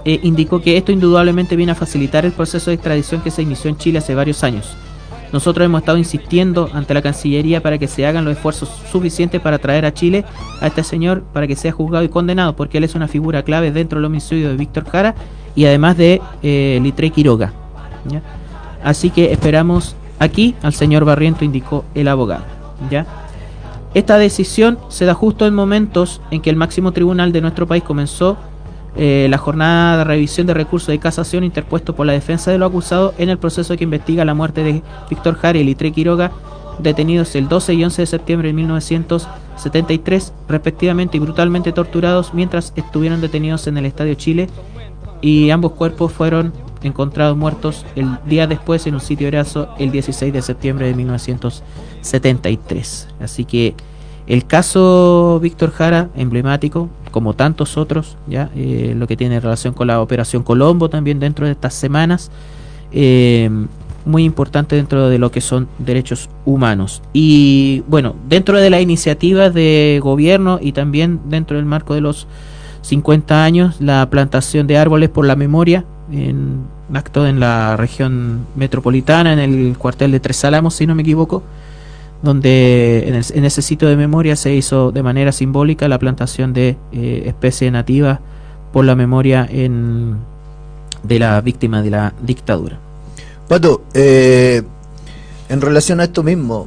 eh, indicó que esto indudablemente viene a facilitar el proceso de extradición que se inició en Chile hace varios años. Nosotros hemos estado insistiendo ante la Cancillería para que se hagan los esfuerzos suficientes para traer a Chile a este señor para que sea juzgado y condenado, porque él es una figura clave dentro del homicidio de Víctor Jara y además de eh, Litre Quiroga. Así que esperamos aquí al señor Barriento, indicó el abogado. ¿ya? Esta decisión se da justo en momentos en que el máximo tribunal de nuestro país comenzó eh, la jornada de revisión de recursos de casación interpuesto por la defensa de los acusados en el proceso que investiga la muerte de Víctor Jara y Litre Quiroga, detenidos el 12 y 11 de septiembre de 1973, respectivamente y brutalmente torturados mientras estuvieron detenidos en el Estadio Chile y ambos cuerpos fueron encontrados muertos el día después en un sitio erazo el 16 de septiembre de 1973. Así que el caso Víctor Jara, emblemático, como tantos otros, ya eh, lo que tiene relación con la Operación Colombo también dentro de estas semanas, eh, muy importante dentro de lo que son derechos humanos. Y bueno, dentro de las iniciativas de gobierno y también dentro del marco de los 50 años, la plantación de árboles por la memoria, en acto en la región metropolitana, en el cuartel de Tres Álamos, si no me equivoco, donde en, el- en ese sitio de memoria se hizo de manera simbólica la plantación de eh, especies nativas por la memoria en, de la víctima de la dictadura. Pato, eh, en relación a esto mismo,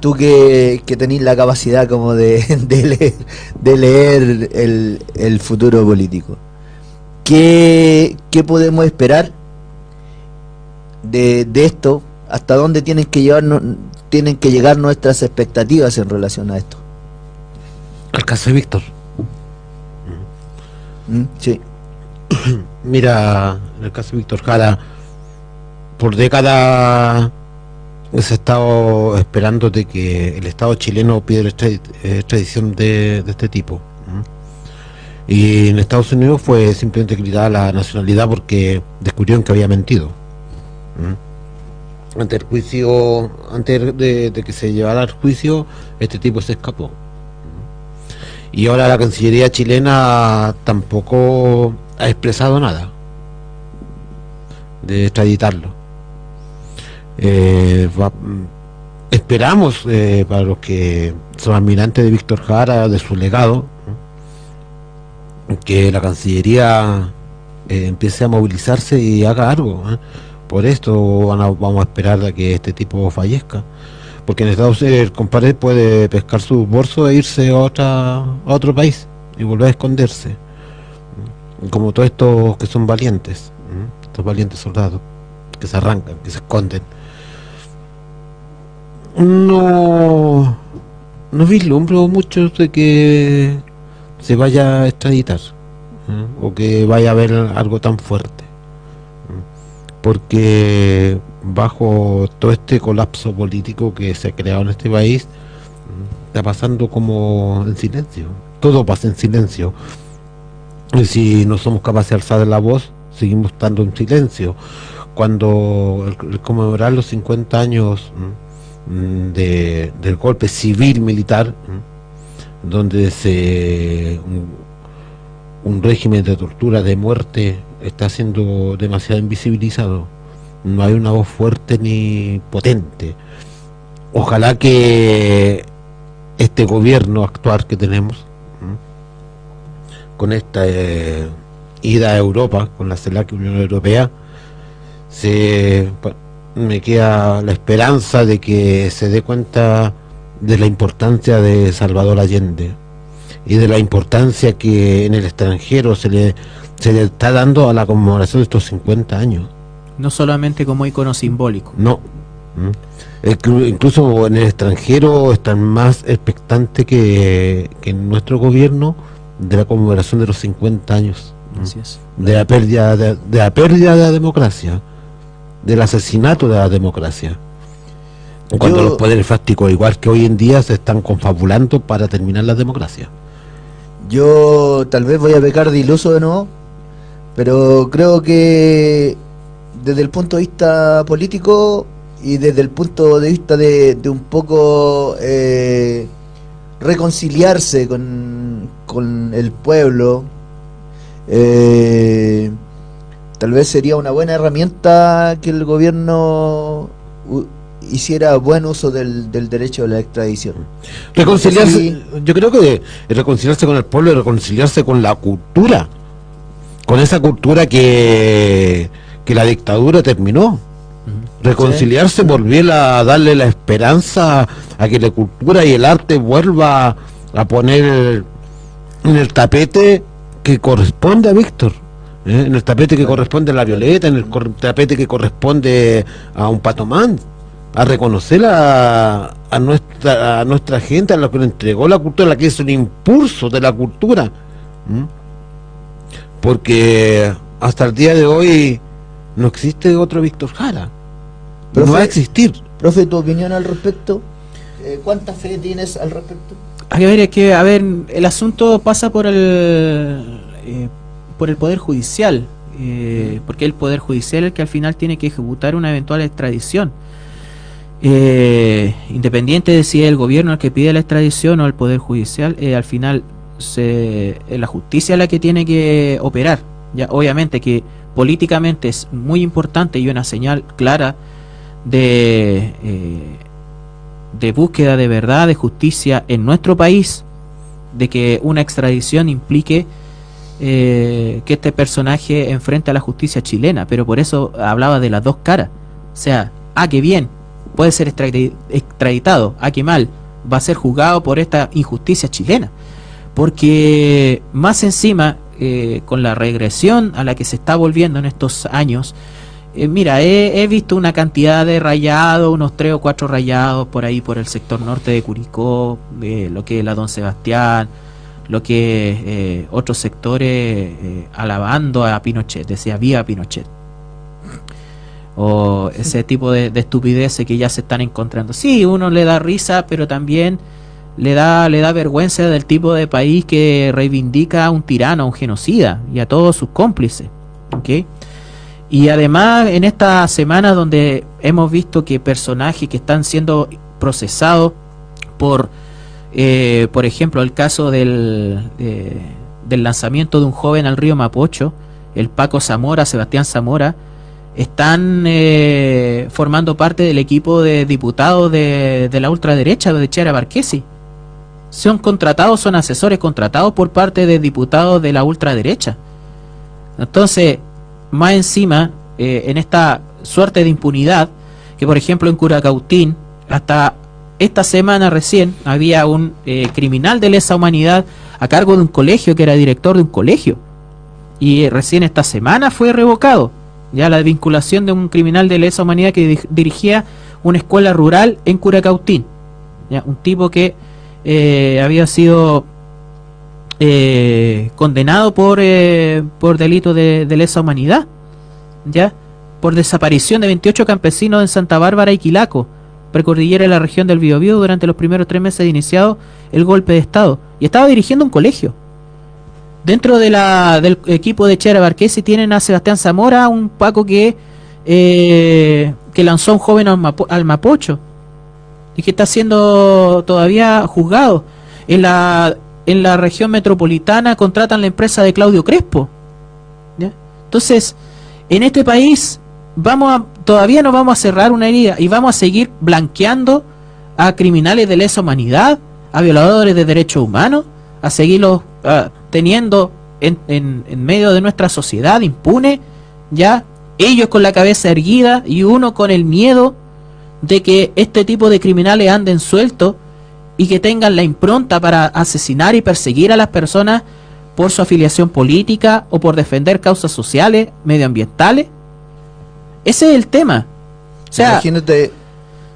tú que, que tenés la capacidad como de, [LAUGHS] de leer, de leer el, el futuro político, ¿qué, qué podemos esperar de, de esto? ¿Hasta dónde tienen que, llevarnos, tienen que llegar nuestras expectativas en relación a esto? El caso de Víctor. ¿Mm? Sí. [CLEARS THROAT] Mira, en el caso de Víctor Jara, por décadas se ha estado esperando de que el Estado chileno pida eh, extradición de, de este tipo. Y en Estados Unidos fue simplemente quitada la nacionalidad porque descubrieron que había mentido. Ante el juicio, antes de, que se llevara al juicio, este tipo se escapó. Y ahora la Cancillería chilena tampoco ha expresado nada de extraditarlo. Eh, esperamos eh, para los que son admirantes de Víctor Jara, de su legado, que la Cancillería eh, empiece a movilizarse y haga algo. Por esto van a- vamos a esperar a que este tipo fallezca. Porque en Estados Unidos el compadre puede pescar su bolso e irse a, otra, a otro país y volver a esconderse. Como todos estos que son valientes, estos valientes soldados que se arrancan, que se esconden. No, no vislumbro mucho de que se vaya a extraditar o que vaya a haber algo tan fuerte. Porque bajo todo este colapso político que se ha creado en este país, está pasando como en silencio. Todo pasa en silencio. Y si no somos capaces de alzar la voz, seguimos estando en silencio. Cuando el, conmemorar los 50 años mm, de- del golpe civil militar, mm, donde se un, un régimen de tortura, de muerte, está siendo demasiado invisibilizado. No hay una voz fuerte ni potente. Ojalá que este gobierno actual que tenemos, con esta eh, ida a Europa, con la CELAC Unión Europea, se, me queda la esperanza de que se dé cuenta de la importancia de Salvador Allende y de la importancia que en el extranjero se le, se le está dando a la conmemoración de estos 50 años. No solamente como icono simbólico. No. ¿Mm? Inclu- Incluso en el extranjero están más expectantes que, que en nuestro gobierno de la conmemoración de los 50 años. ¿Mm? Así es. De la pérdida de, de la pérdida de la democracia, del asesinato de la democracia. Cuando Yo- los poderes fácticos, igual que hoy en día, se están confabulando para terminar la democracia. Yo tal vez voy a pecar de iluso de nuevo, pero creo que desde el punto de vista político y desde el punto de vista de, de un poco eh, reconciliarse con, con el pueblo, eh, tal vez sería una buena herramienta que el gobierno hiciera buen uso del, del derecho de la extradición. Reconciliarse, Sí. yo creo que reconciliarse con el pueblo y reconciliarse con la cultura, con esa cultura que, que la dictadura terminó. Reconciliarse, volver a darle la esperanza a que la cultura y el arte vuelva a poner en el tapete que corresponde a Víctor. ¿eh? En el tapete que corresponde a la Violeta, en el tapete que corresponde a un Patomán, a reconocer a, a nuestra a nuestra gente, a la que le entregó la cultura, a la que es un impulso de la cultura. Porque hasta el día de hoy no existe otro Víctor Jara. Profe- no va a existir. Profe, tu opinión al respecto. Eh, ¿Cuánta fe tienes al respecto? Hay que ver, es que, a ver, el asunto pasa por el eh, por el poder judicial, eh, porque el poder judicial es el que al final tiene que ejecutar una eventual extradición. Eh, independiente de si es el gobierno el que pide la extradición o el poder judicial, eh, al final se, es la justicia la que tiene que operar. Ya, obviamente que políticamente es muy importante y una señal clara de eh, de búsqueda de verdad, de justicia en nuestro país, de que una extradición implique eh, que este personaje enfrente a la justicia chilena, pero por eso hablaba de las dos caras. O sea, ah, qué bien, puede ser extradi- extraditado, ah, qué mal, va a ser juzgado por esta injusticia chilena. Porque más encima, eh, con la regresión a la que se está volviendo en estos años, eh, mira, he, he visto una cantidad de rayados, unos tres o cuatro rayados por ahí por el sector norte de Curicó, de lo que es la Don Sebastián, lo que es eh, otros sectores eh, alabando a Pinochet, decía viva Pinochet. O ese tipo de, de estupideces que ya se están encontrando. Sí, uno le da risa, pero también le da, le da vergüenza del tipo de país que reivindica a un tirano, a un genocida y a todos sus cómplices. Y además en esta semana donde hemos visto que personajes que están siendo procesados por, eh, por ejemplo, el caso del, eh, del lanzamiento de un joven al río Mapocho, el Paco Zamora, Sebastián Zamora, están eh, formando parte del equipo de diputados de, de la ultraderecha de Chera Barquesi. Son contratados, son asesores contratados por parte de diputados de la ultraderecha. Entonces, más encima, eh, en esta suerte de impunidad, que por ejemplo en Curacautín, hasta esta semana recién, había un eh, criminal de lesa humanidad a cargo de un colegio, que era director de un colegio. Y eh, recién esta semana fue revocado. Ya la vinculación de un criminal de lesa humanidad que di- dirigía una escuela rural en Curacautín. Ya, un tipo que eh, había sido eh, condenado por, eh, por delito de, lesa humanidad, ¿ya? Por desaparición de 28 campesinos en Santa Bárbara y Quilaco, precordillera de la región del Biobío durante los primeros tres meses de iniciado el golpe de Estado. Y estaba dirigiendo un colegio. dentro de la, del equipo de Chera Barquesi tienen a Sebastián Zamora, un Paco que, eh, que lanzó a un joven al, al Mapocho y que está siendo todavía juzgado. En la, en la región metropolitana contratan la empresa de Claudio Crespo. Entonces, en este país vamos a, todavía no vamos a cerrar una herida y vamos a seguir blanqueando a criminales de lesa humanidad, a violadores de derechos humanos, a seguirlos teniendo en, en- en medio de nuestra sociedad impune, ya ellos con la cabeza erguida y uno con el miedo de que este tipo de criminales anden sueltos y que tengan la impronta para asesinar y perseguir a las personas por su afiliación política o por defender causas sociales, medioambientales. Ese es el tema. O sea, Imagínate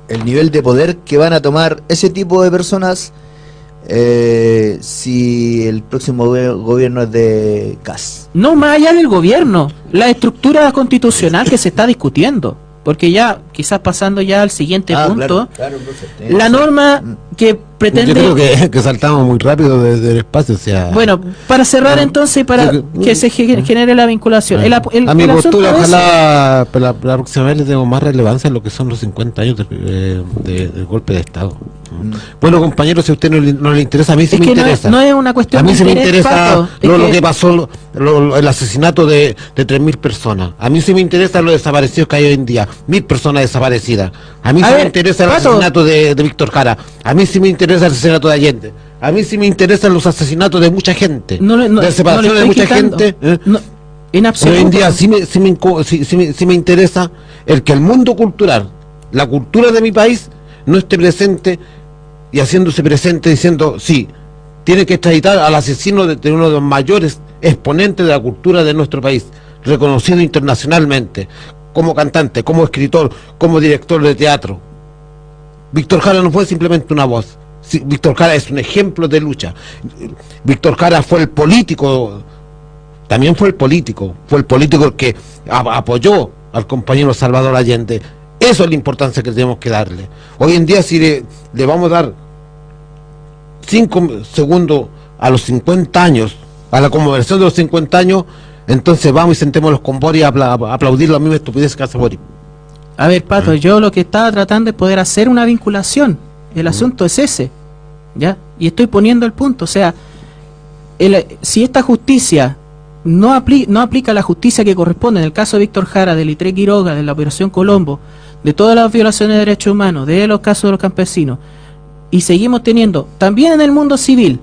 el nivel de poder que van a tomar ese tipo de personas eh, si el próximo gobierno es de CAS. no más allá del gobierno, la estructura constitucional que se está discutiendo. Porque ya, quizás pasando ya al siguiente Ah, punto, claro, claro, la norma que pretende... Yo creo que, [LAUGHS] que saltamos muy rápido desde el espacio, o sea... Bueno, para cerrar Ah, entonces y para yo que- que se ge- genere la vinculación. El, ap- el- a mi el postura, ojalá la, la próxima vez le demos más relevancia a lo que son los 50 años de- eh, de- del golpe de Estado. Bueno, compañeros, si a usted no le, no le interesa, a mí sí Es me que no interesa. no es una cuestión A mí de sí me interesa lo, lo que- pasó, lo- lo- el asesinato de, de 3.000 personas. A mí sí me interesa los desaparecidos que hay hoy en día. Mil personas desaparecidas. A mí A sí me interesa el asesinato de, de Víctor Jara. A mí sí me interesa el asesinato de Allende. A mí sí me interesan los asesinatos de mucha gente. No le- no- de no separación le de mucha quitando. gente. ¿eh? No, en absoluto. Hoy en día sí me, sí, me, sí- sí me- sí me interesa el que el mundo cultural, la cultura de mi país, no esté presente y haciéndose presente diciendo, sí, tiene que extraditar al asesino de, de uno de los mayores exponentes de la cultura de nuestro país, reconocido internacionalmente, como cantante, como escritor, como director de teatro. Víctor Jara no fue simplemente una voz. Sí, Víctor Jara es un ejemplo de lucha. Víctor Jara fue el político también fue el político, fue el político que apoyó al compañero Salvador Allende. Eso es la importancia que tenemos que darle. Hoy en día si le, vamos a dar cinco segundos a los 50 años, a la conmemoración de los 50 años, entonces vamos y sentémonos con Boris a, apla- a aplaudir la misma estupidez que hace Boris. A ver, Pato, yo lo que estaba tratando es poder hacer una vinculación. El asunto es ese. ¿Ya? Y estoy poniendo el punto. O sea, el- si esta justicia no, apli- no aplica la justicia que corresponde, en el caso de Víctor Jara, de Litre Quiroga, de la Operación Colombo, de todas las violaciones de derechos humanos, de los casos de los campesinos, y seguimos teniendo también en el mundo civil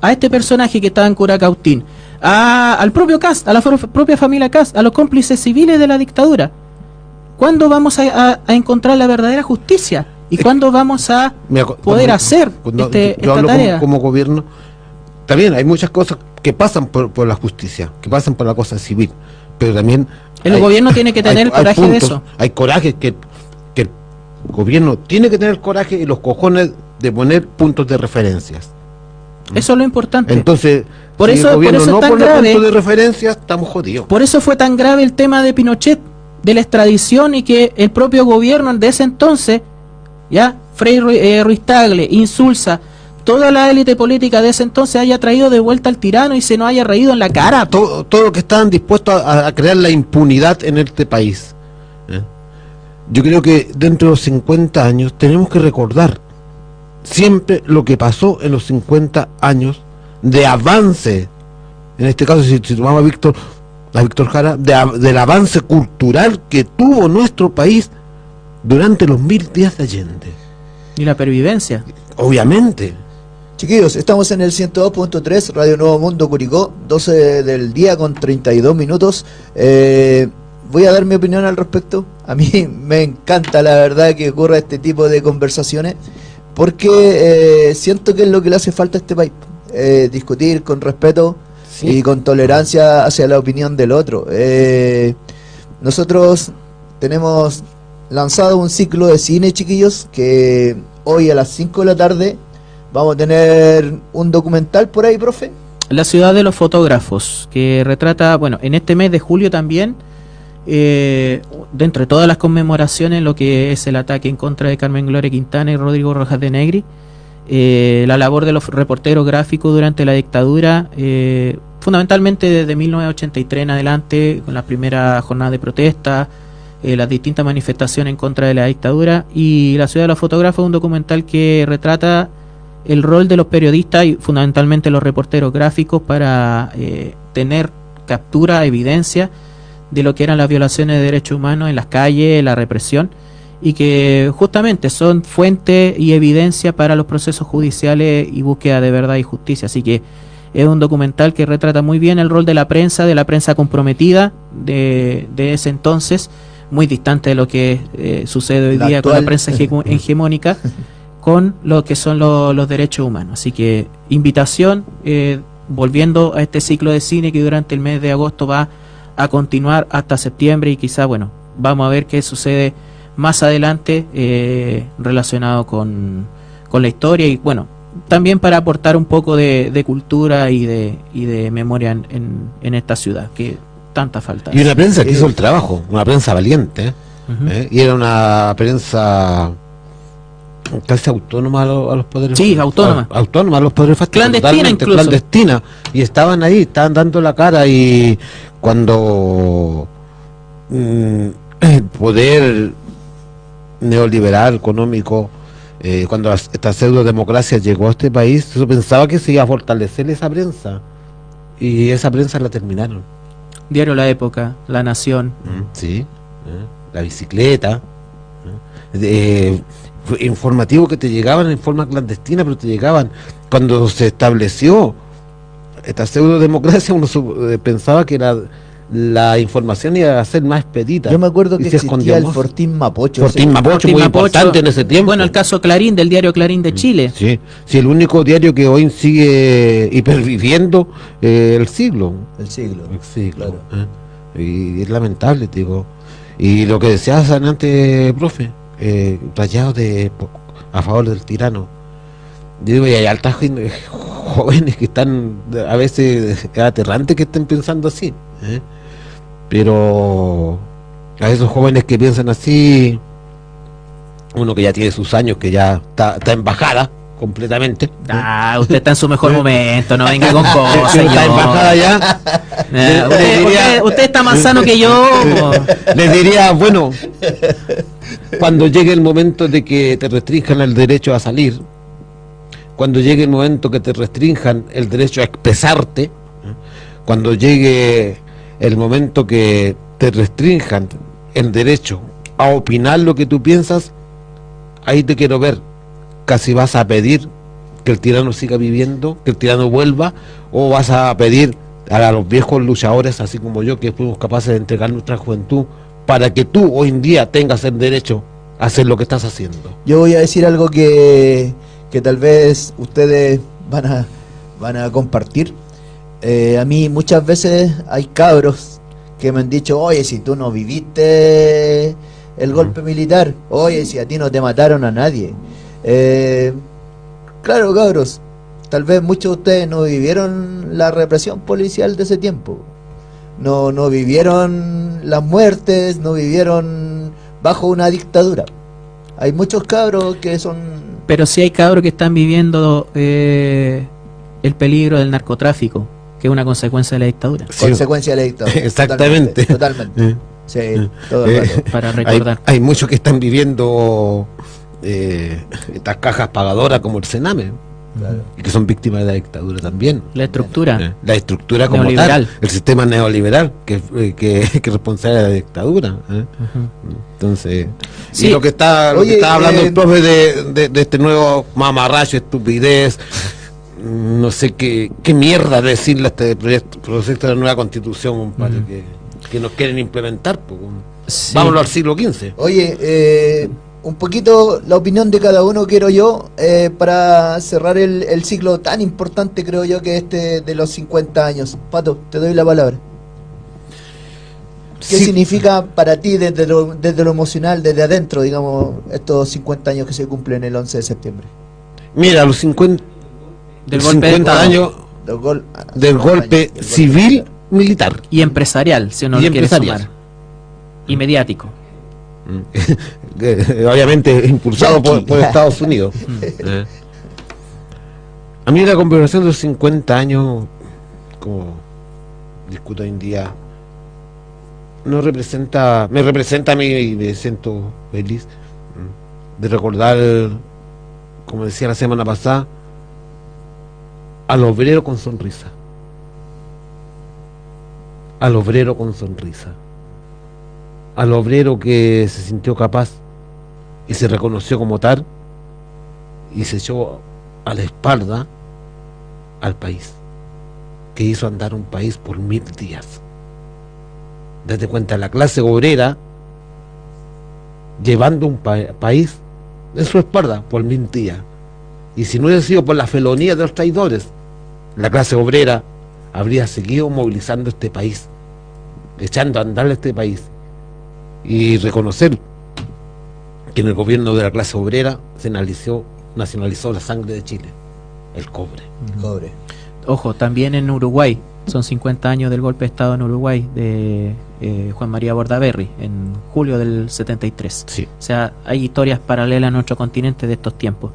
a este personaje que estaba en Curacautín, a- al propio Cast, a la propia familia Cast, a los cómplices civiles de la dictadura. ¿Cuándo vamos a, a- a encontrar la verdadera justicia? ¿Y cuándo vamos a poder hacer cuando este- yo esta hablo tarea? Como, gobierno. También hay muchas cosas que pasan por, por la justicia, que pasan por la cosa civil, pero también... El hay- gobierno tiene que [LAUGHS] tener coraje de eso. Hay coraje que, que el gobierno tiene que tener coraje y los cojones de poner puntos de referencias. Eso es lo importante. Entonces, Por si eso- el por eso es no tan pone grave. de referencia, estamos jodidos. Por eso fue tan grave el tema de Pinochet, de la extradición y que el propio gobierno de ese entonces, ya, Frei eh, Ruiz Tagle, Insulza, toda la élite política de ese entonces haya traído de vuelta al tirano y se nos haya reído en la cara. todo, todo lo que estaban dispuestos a, a crear la impunidad en este país. ¿eh? Yo creo que dentro de los 50 años tenemos que recordar siempre lo que pasó en los 50 años de avance, en este caso si, si tomamos a Víctor, a Víctor Jara, de del avance cultural que tuvo nuestro país durante los mil días de Allende. Y la pervivencia. Obviamente. Chiquillos, estamos en el 102.3 Radio Nuevo Mundo Curicó, 12 del día con 32 minutos. Eh, voy a dar mi opinión al respecto. A mí [LAUGHS] me encanta la verdad que ocurra este tipo de conversaciones porque eh, siento que es lo que le hace falta a este país. Eh, discutir con respeto y con tolerancia hacia la opinión del otro. Eh, nosotros tenemos lanzado un ciclo de cine, chiquillos, que hoy a las 5 de la tarde vamos a tener un documental por ahí, profe. La ciudad de los fotógrafos, que retrata, bueno, en este mes de julio también, eh, de entre todas las conmemoraciones, lo que es el ataque en contra de Carmen Gloria Quintana y Rodrigo Rojas de Negri, eh, la labor de los reporteros gráficos durante la dictadura eh, fundamentalmente desde 1983 en adelante, con la primera jornada de protesta, eh, las distintas manifestaciones en contra de la dictadura y La ciudad de los fotógrafos un documental que retrata el rol de los periodistas y fundamentalmente los reporteros gráficos para eh, tener captura, evidencia de lo que eran las violaciones de derechos humanos en las calles, la represión y que justamente son fuente y evidencia para los procesos judiciales y búsqueda de verdad y justicia. Así que es un documental que retrata muy bien el rol de la prensa, de la prensa comprometida de, de ese entonces, muy distante de lo que eh, sucede hoy La día con la prensa hege- [LAUGHS] hegemónica, con lo que son lo- los derechos humanos. Así que invitación, eh, volviendo a este ciclo de cine que durante el mes de agosto va a continuar hasta septiembre y quizá, bueno, vamos a ver qué sucede más adelante eh, relacionado con, con la historia y bueno, también para aportar un poco de, de cultura y de, y de memoria en, en- en esta ciudad, que tanta falta. Y una prensa que Eh, hizo el trabajo, una prensa valiente. ¿eh? ¿Eh? Y era una prensa casi autónoma a, lo- a los poderes Sí, autónoma. a- autónoma a los poderes fácticos Clandestina incluso. clandestina y estaban ahí estaban dando la cara y cuando mm, [CLEARS THROAT] el poder neoliberal económico eh, cuando esta pseudo democracia llegó a este país se pensaba que se iba a fortalecer esa prensa y esa prensa la terminaron Diario La Época, La Nación. Sí, ¿eh? la bicicleta, ¿eh? De- fue informativo que te llegaban en forma clandestina, pero te llegaban. Cuando se estableció esta pseudo democracia, uno eh, pensaba que la, la información iba a ser más expedita. Yo me acuerdo que se existía escondía el. Fortín Mapocho. Fortín Mapocho, muy Mapocho. importante en ese tiempo. Bueno, el caso Clarín, del diario Clarín de Chile. Sí, sí, el único diario que hoy sigue hiperviviendo eh, el siglo. El siglo. El siglo. Claro. ¿eh? Y es lamentable, te digo. Y lo que decías antes, profe, eh, rayados de, a favor del tirano. Yo digo, y hay altas [LAUGHS] jóvenes que están, a veces, es aterrante que estén pensando así. ¿eh? Pero a esos jóvenes que piensan así, uno que ya tiene sus años, que ya está, está en bajada completamente. Ah, usted está en su mejor momento, no venga con [LAUGHS] cosas. Está en bajada ya. Eh, usted, usted- usted está más sano que yo. Les diría, bueno, cuando llegue el momento de que te restrinjan el derecho a salir, cuando llegue el momento que te restrinjan el derecho a expresarte, ¿eh? cuando llegue el momento que te restrinjan el derecho a opinar lo que tú piensas, ahí te quiero ver. Casi vas a pedir que el tirano siga viviendo, que el tirano vuelva, o vas a pedir a los viejos luchadores, así como yo, que fuimos capaces de entregar nuestra juventud, para que tú hoy en día tengas el derecho a hacer lo que estás haciendo. Yo voy a decir algo que, que tal vez ustedes van a, van a compartir. Eh, a mí muchas veces hay cabros que me han dicho, oye, si tú no viviste el golpe militar, oye, si a ti no te mataron a nadie. Eh, claro, cabros, tal vez muchos de ustedes no vivieron la represión policial de ese tiempo. No, no vivieron las muertes, no vivieron bajo una dictadura. Hay muchos cabros que son Pero sí hay cabros que están viviendo eh, el peligro del narcotráfico, que es una consecuencia de la dictadura. Sí. consecuencia de la dictadura. [LAUGHS] Exactamente. Totalmente. totalmente. [LAUGHS] Sí, todo el eh, rato. Para hay, recordar. hay muchos que están viviendo eh, estas cajas pagadoras como el Sename, Claro. y que son víctimas de la dictadura también. La estructura. Eh, La estructura como Neoliberal. tal, el sistema neoliberal que, eh, que, [LAUGHS] que es responsable de la dictadura. ¿eh? Entonces, Sí. y lo que está, lo que está hablando eh, el profe de, de, de este nuevo mamarracho, estupidez, no sé qué, qué mierda decirle a este proyecto, proyecto de la nueva constitución, compadre, que, que nos quieren implementar. pues, Sí. Vámonos al siglo XV. Oye, eh, un poquito la opinión de cada uno quiero yo eh, para cerrar el, el ciclo tan importante creo yo que este de los 50 años. Pato, te doy la palabra. ¿Qué Sí. significa para ti desde lo, desde lo emocional, desde adentro, digamos, estos 50 años que se cumplen el 11 de septiembre? Mira, los 50, Del golpe de 50 Estado. años Del, gol- del años, golpe civil militar. militar. Y empresarial, si uno Y lo quiere sumar. Y mediático. [LAUGHS] obviamente impulsado por, por Estados Unidos. [LAUGHS] Eh. A mí la conmemoración de los 50 años como discuto hoy en día no representa, me representa a mí y me siento feliz mm, de recordar, como decía la semana pasada, al obrero con sonrisa. Al obrero con sonrisa. Al obrero que se sintió capaz y se reconoció como tal y se echó a la espalda al país, que hizo andar un país por mil días. Date cuenta, la clase obrera llevando un pa- país en su espalda por mil días. Y si no hubiera sido por la felonía de los traidores, la clase obrera habría seguido movilizando este país, echando a andar este país. Y reconocer que en el gobierno de la clase obrera se nacionalizó, nacionalizó la sangre de Chile, el cobre. Cobre. Ojo, también en Uruguay, son 50 años del golpe de Estado en Uruguay de eh, Juan María Bordaberry, en julio del 73. Sí. O sea, hay historias paralelas en nuestro continente de estos tiempos.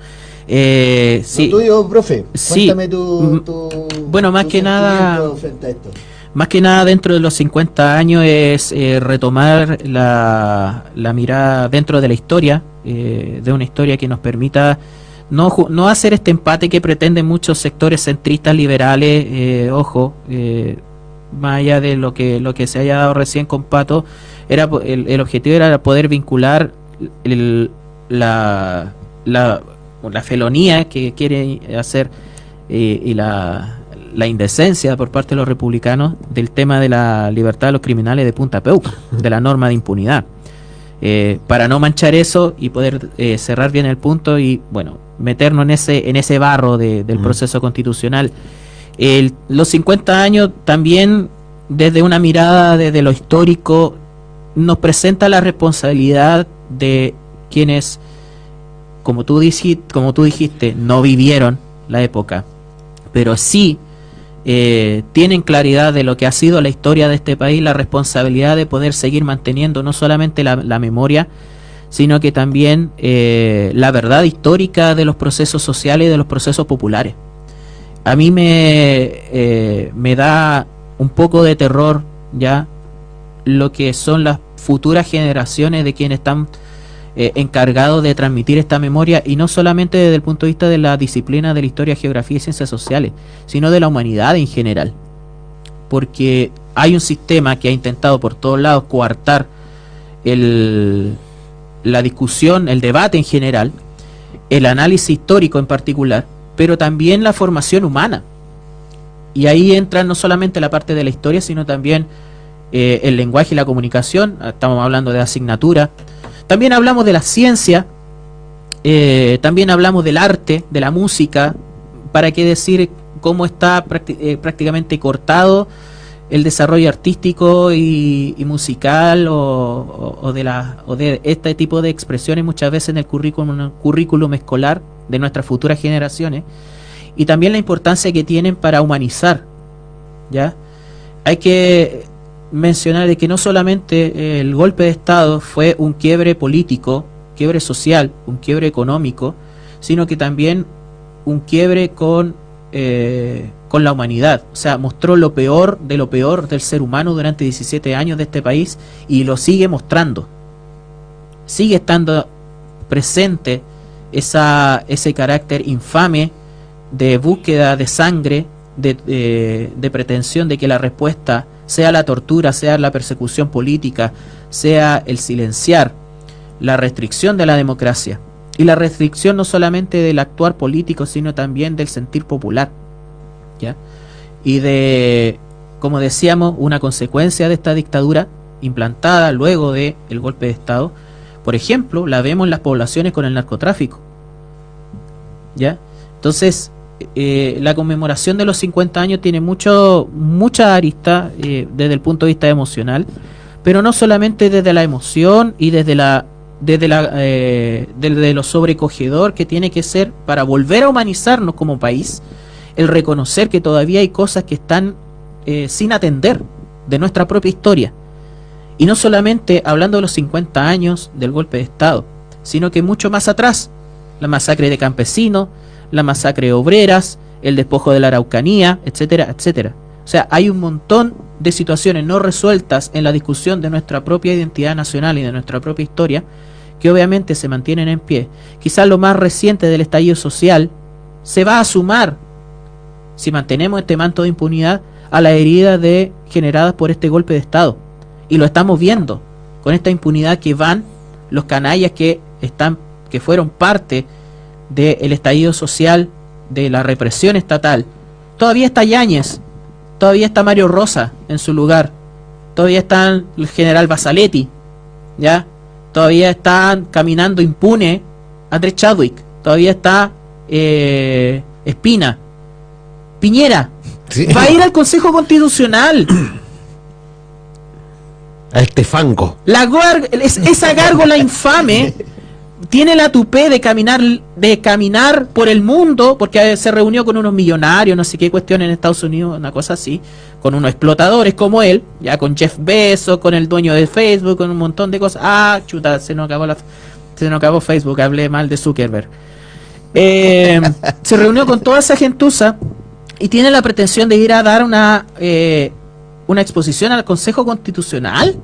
Eh, sí, Lo tuyo, profe, Sí. cuéntame tu, tu- bueno, más tu que nada- sentimiento frente a esto. Más que nada dentro de los 50 años es eh, retomar la, la mirada dentro de la historia, eh, de una historia que nos permita no, no hacer este empate que pretenden muchos sectores centristas liberales, eh, ojo, más allá de lo que, lo que se haya dado recién con Pato, era el, el objetivo era poder vincular el- la, la, la felonía que quiere hacer eh, y la, la indecencia por parte de los republicanos del tema de la libertad de los criminales de Punta Peuca, de la norma de impunidad. Eh, para no manchar eso y poder eh, cerrar bien el punto y bueno meternos en ese en ese barro de- del proceso constitucional El- los 50 años también desde una mirada desde lo histórico nos presenta la responsabilidad de quienes como tú dijiste, como tú dijiste no vivieron la época pero sí eh, tienen claridad de lo que ha sido la historia de este país, la responsabilidad de poder seguir manteniendo no solamente la, memoria, sino que también eh, la verdad histórica de los procesos sociales y de los procesos populares. A mí me, eh, me da un poco de terror ya lo que son las futuras generaciones de quienes están eh, encargados de transmitir esta memoria y no solamente desde el punto de vista de la disciplina de la historia, geografía y ciencias sociales, sino de la humanidad en general. Porque hay un sistema que ha intentado por todos lados coartar la discusión, el debate en general, el análisis histórico en particular, pero también la formación humana. Y ahí entra no solamente la parte de la historia, sino también eh, el lenguaje y la comunicación, estamos hablando de asignatura, también hablamos de la ciencia, eh, también hablamos del arte, de la música, para qué decir cómo está eh, prácticamente cortado el desarrollo artístico y, musical o, de la, o de este tipo de expresiones muchas veces en el currículum, currículum escolar de nuestras futuras generaciones y también la importancia que tienen para humanizar ya hay que mencionar de que no solamente eh, el golpe de Estado fue un quiebre político, quiebre social, un quiebre económico, sino que también un quiebre con, eh, con la humanidad. O sea, mostró lo peor de lo peor del ser humano durante 17 años de este país y lo sigue mostrando. Sigue estando presente esa, ese carácter infame de búsqueda de sangre, de, de- de pretensión de que la respuesta sea la tortura, sea la persecución política, sea el silenciar, la restricción de la democracia. Y la restricción no solamente del actuar político, sino también del sentir popular. ¿ya? Y de, como decíamos, una consecuencia de esta dictadura implantada luego del el golpe de Estado, por ejemplo, la vemos en las poblaciones con el narcotráfico. ¿Ya? Entonces, eh, la conmemoración de los 50 años tiene mucho, mucha arista eh, desde el punto de vista emocional, pero no solamente desde la emoción y desde la desde la eh, desde lo sobrecogedor que tiene que ser para volver a humanizarnos como país, el reconocer que todavía hay cosas que están sin atender de nuestra propia historia. Y no solamente hablando de los 50 años del golpe de Estado, sino que mucho más atrás, la masacre de campesinos, la masacre de obreras, el despojo de la Araucanía, etcétera, etcétera. O sea, hay un montón de situaciones no resueltas en la discusión de nuestra propia identidad nacional y de nuestra propia historia, que obviamente se mantienen en pie. Quizás lo más reciente del estallido social se va a sumar, si mantenemos este manto de impunidad, a la herida de, generadas por este golpe de Estado. Y lo estamos viendo con esta impunidad que van los canallas que están que fueron parte del estallido social, de la represión estatal. Todavía está Yáñez, todavía está Mario Rosa en su lugar, todavía está el general Basaletti, ¿ya? Todavía están caminando impune Andrés Chadwick, todavía está eh, Espina, Piñera, va a ir al Consejo Constitucional. A este fango. La es- esa gárgola infame [LAUGHS] tiene la tupé de caminar de caminar por el mundo porque se reunió con unos millonarios, no sé qué cuestión en Estados Unidos, una cosa así, con unos explotadores como él, ya con Jeff Bezos, con el dueño de Facebook, con un montón de cosas. Ah, chuta, se nos acabó la se nos acabó Facebook, hablé mal de Zuckerberg. Eh, [LAUGHS] se reunió con toda esa gentuza y tiene la pretensión de ir a dar una eh, una exposición al Consejo Constitucional.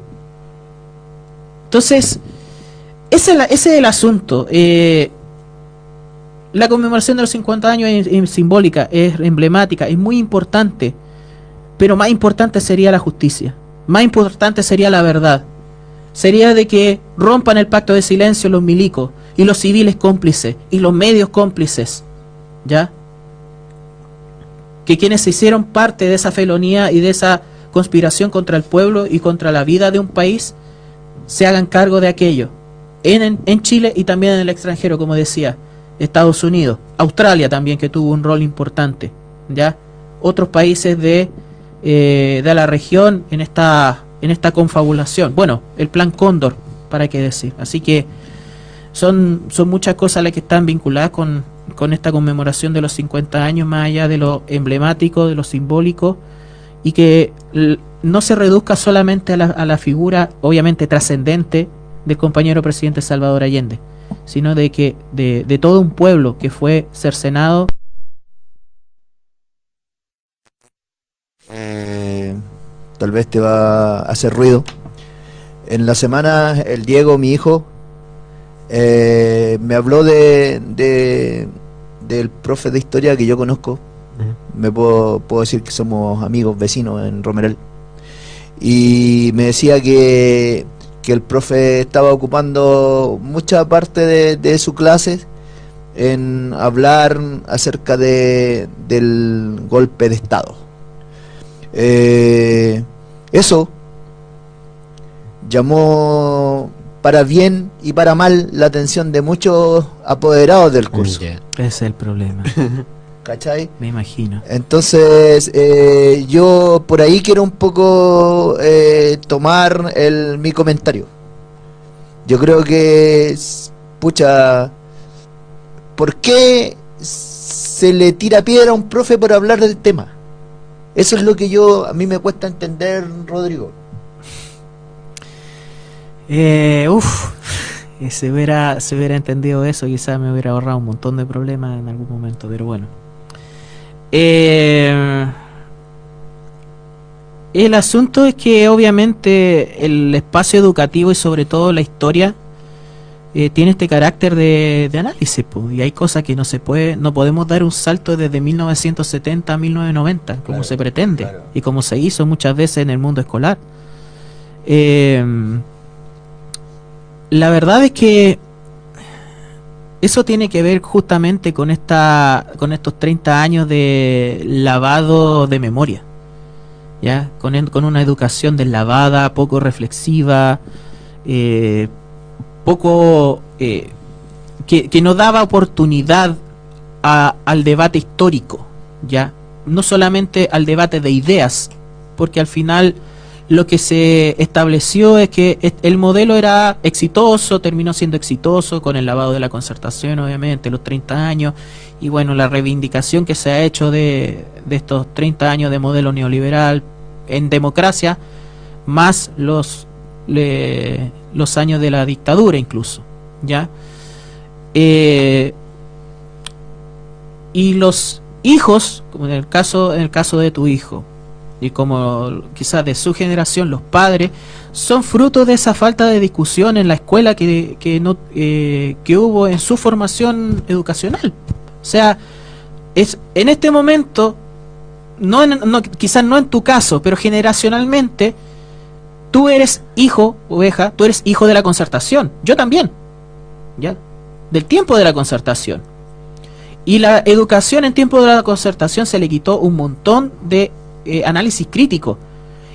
Entonces, ese es, ese es el asunto. Eh, la conmemoración de los 50 años es, es simbólica, es emblemática, es muy importante. Pero más importante sería la justicia. Más importante sería la verdad. Sería de que rompan el pacto de silencio los milicos y los civiles cómplices y los medios cómplices. ¿Ya? Que quienes se hicieron parte de esa felonía y de esa conspiración contra el pueblo y contra la vida de un país se hagan cargo de aquello. En, Chile y también en el extranjero, como decía, Estados Unidos, Australia también que tuvo un rol importante, ya otros países de, eh, de la región en esta en esta confabulación. Bueno, el plan Cóndor, para qué decir. Así que son, son muchas cosas las que están vinculadas con, con esta conmemoración de los 50 años, más allá de lo emblemático, de lo simbólico, y que no se reduzca solamente a la, a la figura, obviamente trascendente, del compañero presidente Salvador Allende, sino de que de, de todo un pueblo que fue cercenado Eh, tal vez te va a hacer ruido. En la semana, el Diego, mi hijo, eh, me habló de, de- del profe de historia que yo conozco. Me puedo, puedo decir que somos amigos, vecinos en Romerel. Y me decía que, que el profe estaba ocupando mucha parte de, de su clase en hablar acerca de, del golpe de Estado. Eh, eso llamó para bien y para mal la atención de muchos apoderados del curso. ese es el problema. [LAUGHS] ¿Cachai? Me imagino. Entonces, eh, yo por ahí quiero un poco eh, tomar el, mi comentario. Yo creo que, pucha, ¿por qué se le tira piedra a un profe por hablar del tema? Eso es lo que yo, a mí me cuesta entender, Rodrigo. Eh, uf, eh, se hubiera, se hubiera entendido eso, quizás me hubiera ahorrado un montón de problemas en algún momento, pero bueno. Eh, el asunto es que obviamente el espacio educativo y sobre todo la historia eh, tiene este carácter de, de análisis, po, y hay cosas que no se puede, no podemos dar un salto desde 1970 a 1990, como Claro, se pretende claro. y como se hizo muchas veces en el mundo escolar. Eh, la verdad es que eso tiene que ver justamente con esta con estos 30 años de lavado de memoria. ¿Ya? Con, con una educación deslavada, poco reflexiva, eh, poco eh, que, que no daba oportunidad a- al debate histórico, ¿ya? No solamente al debate de ideas, porque al final lo que se estableció es que el modelo era exitoso, terminó siendo exitoso con el lavado de la concertación, obviamente, los 30 años, y bueno, la reivindicación que se ha hecho de, de estos 30 años de modelo neoliberal en democracia, más los, le- los años de la dictadura incluso, ¿ya? Eh, y los hijos, como en el caso, en el caso de tu hijo, y como quizás de su generación, los padres, son fruto de esa falta de discusión en la escuela que, que, no, eh, que hubo en su formación educacional. O sea, es en este momento, no, en- no quizás no en tu caso, pero generacionalmente, tú eres hijo, oveja, tú eres hijo de la concertación. Yo también. ¿Ya? Del tiempo de la concertación. Y la educación en tiempo de la concertación se le quitó un montón de eh, análisis crítico.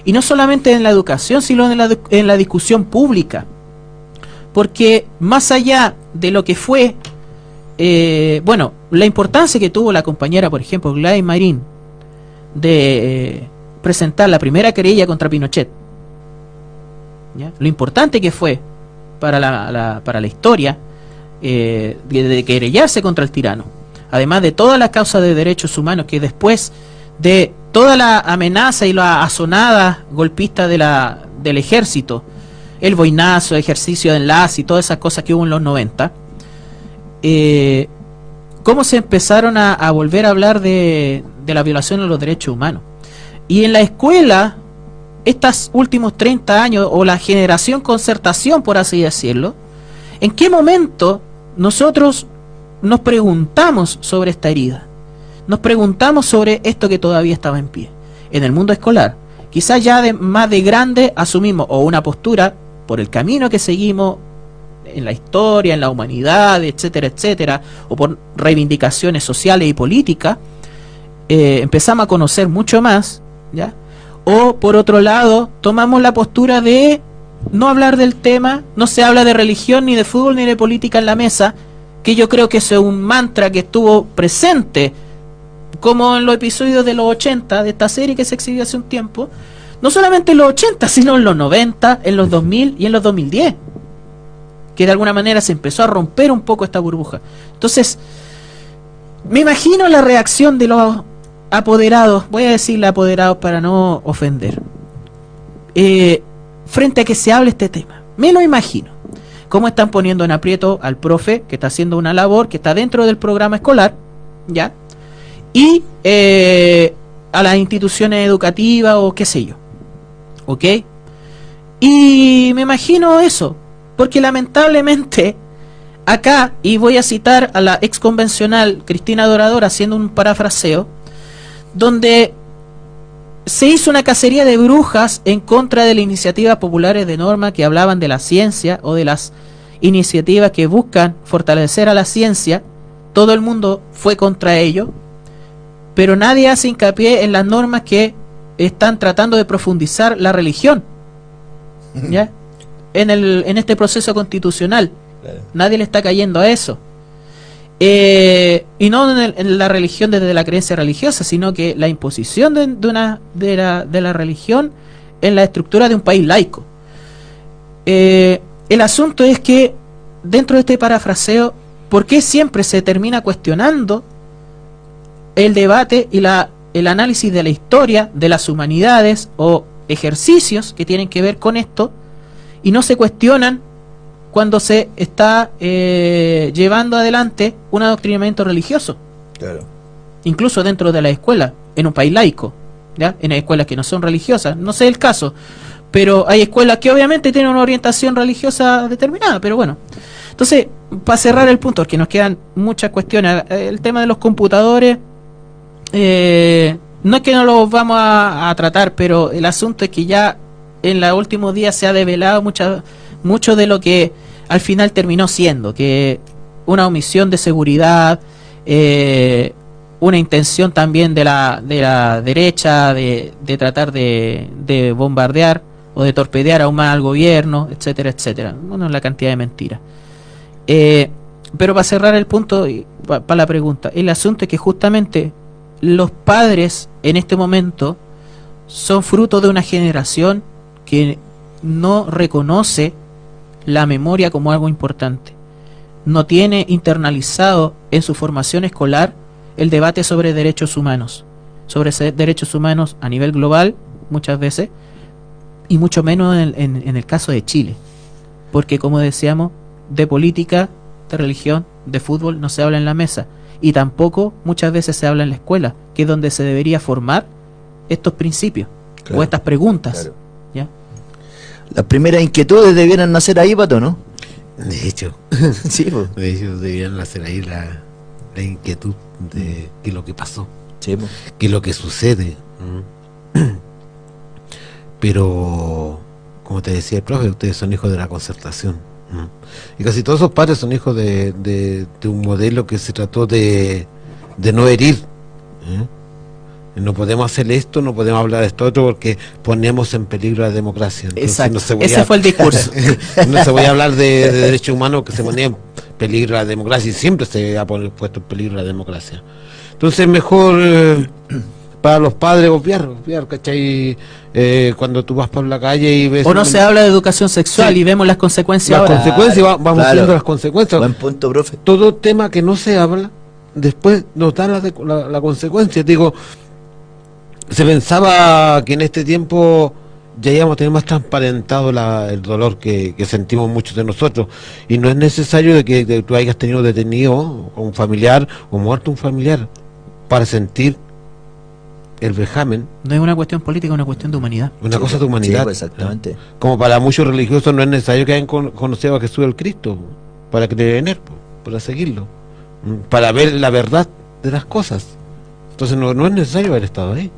Y no solamente en la educación, sino en la, en la discusión pública. Porque más allá de lo que fue, eh, bueno, la importancia que tuvo la compañera, por ejemplo, Gladys Marín, de eh, presentar la primera querella contra Pinochet, lo importante que fue para la, para la historia de querellarse contra el tirano, además de todas las causas de derechos humanos que después de toda la amenaza y la azonada golpista del ejército, el boinazo, ejercicio de enlace y todas esas cosas que hubo en los 90, eh, cómo se empezaron a, volver a hablar de, de la violación de los derechos humanos. Y en la escuela, estos últimos 30 años, o la generación concertación, por así decirlo, ¿en qué momento nosotros nos preguntamos sobre esta herida? Nos preguntamos sobre esto que todavía estaba en pie. En el mundo escolar, quizás ya de, más de grande asumimos o una postura por el camino que seguimos en la historia, en la humanidad, etcétera, etcétera, o por reivindicaciones sociales y políticas, eh, empezamos a conocer mucho más, ¿ya? O por otro lado, tomamos la postura de no hablar del tema, no se habla de religión, ni de fútbol, ni de política en la mesa, que yo creo que es un mantra que estuvo presente, como en los episodios de los 80 de esta serie que se exhibió hace un tiempo, no solamente en los 80, sino en los 90, en los 2000 y en los 2010 que de alguna manera se empezó a romper un poco esta burbuja. Entonces, me imagino la reacción de los apoderados, voy a decirle apoderados para no ofender, eh, frente a que se hable este tema. Me lo imagino. Cómo están poniendo en aprieto al profe que está haciendo una labor que está dentro del programa escolar, ¿ya? Y eh, a las instituciones educativas o qué sé yo. ¿Ok? Y me imagino eso, porque lamentablemente acá, y voy a citar a la ex convencional Cristina Dorador haciendo un parafraseo, donde se hizo una cacería de brujas en contra de las iniciativas populares de norma que hablaban de la ciencia o de las iniciativas que buscan fortalecer a la ciencia. Todo el mundo fue contra ello, pero nadie hace hincapié en las normas que están tratando de profundizar la religión. ¿Ya? En, el, en este proceso constitucional. Nadie le está cayendo a eso. Eh, y no en, el- en la religión desde la creencia religiosa, sino que la imposición de, de una, de, la, de la religión en la estructura de un país laico. Eh, el asunto es que dentro de este parafraseo, ¿por qué siempre se termina cuestionando el debate y la, el análisis de la historia, de las humanidades o ejercicios que tienen que ver con esto y no se cuestionan cuando se está eh, llevando adelante un adoctrinamiento religioso, Claro. incluso dentro de la escuela, en un país laico, ¿ya? en escuelas que no son religiosas, no sé el caso, pero hay escuelas que obviamente tienen una orientación religiosa determinada, pero bueno. Entonces, para cerrar el punto, porque nos quedan muchas cuestiones, eh, el tema de los computadores, eh, no es que no los vamos a, tratar, pero el asunto es que ya en los últimos días se ha develado mucho de lo que al final terminó siendo, que una omisión de seguridad, eh, una intención también de la, de la derecha de, tratar de, de bombardear o de torpedear aún más al gobierno, etcétera, etcétera. Bueno, la cantidad de mentiras. Eh, pero para cerrar el punto, para la pregunta, el asunto es que justamente los padres en este momento son fruto de una generación que no reconoce la memoria como algo importante. No tiene internalizado en su formación escolar el debate sobre derechos humanos, sobre derechos humanos a nivel global muchas veces y mucho menos en, en- en el caso de Chile, porque como decíamos, de política, de religión, de fútbol no se habla en la mesa y tampoco muchas veces se habla en la escuela, que es donde se debería formar estos principios Claro. o estas preguntas. Claro. ¿ya? Las primeras inquietudes debieran nacer ahí, Pato, ¿no? De hecho, [LAUGHS] Sí, pues. de hecho debían hacer ahí la, la inquietud de qué es lo que pasó, Sí, qué es lo que sucede. [CLEARS THROAT] Pero, como te decía el profe, ustedes son hijos de la concertación. Y casi todos esos padres son hijos de, de- de un modelo que se trató de, de no herir. ¿eh? No podemos hacer esto, no podemos hablar de esto otro porque ponemos en peligro la democracia. Entonces, Exacto. no se voy Ese a- fue el discurso. [LAUGHS] no se voy a hablar de, de derechos humanos que se ponía en peligro la democracia y siempre se ha puesto en peligro la democracia. Entonces mejor eh, para los padres obviar, obviar, ¿cachai? Eh, cuando tú vas por la calle y ves... O no un- se habla de educación sexual Sí. y vemos las consecuencias las ahora. consecuencias, va- vamos Claro. viendo las consecuencias. Buen punto, profe. Todo tema que no se habla, después nos da la, la- la consecuencia. Digo, se pensaba que en este tiempo ya íbamos a tener más transparentado la- el dolor que, que sentimos muchos de nosotros. Y no es necesario de que de- tú hayas tenido detenido a un familiar o muerto un familiar para sentir el vejamen, No es una cuestión política, es una cuestión de humanidad. una Sí, cosa de humanidad. Sí, pues, exactamente. Como para muchos religiosos no es necesario que hayan con- conocido a Jesús el Cristo para creer en él, para seguirlo, mm, para ver la verdad de las cosas. Entonces no, no es necesario haber estado ahí.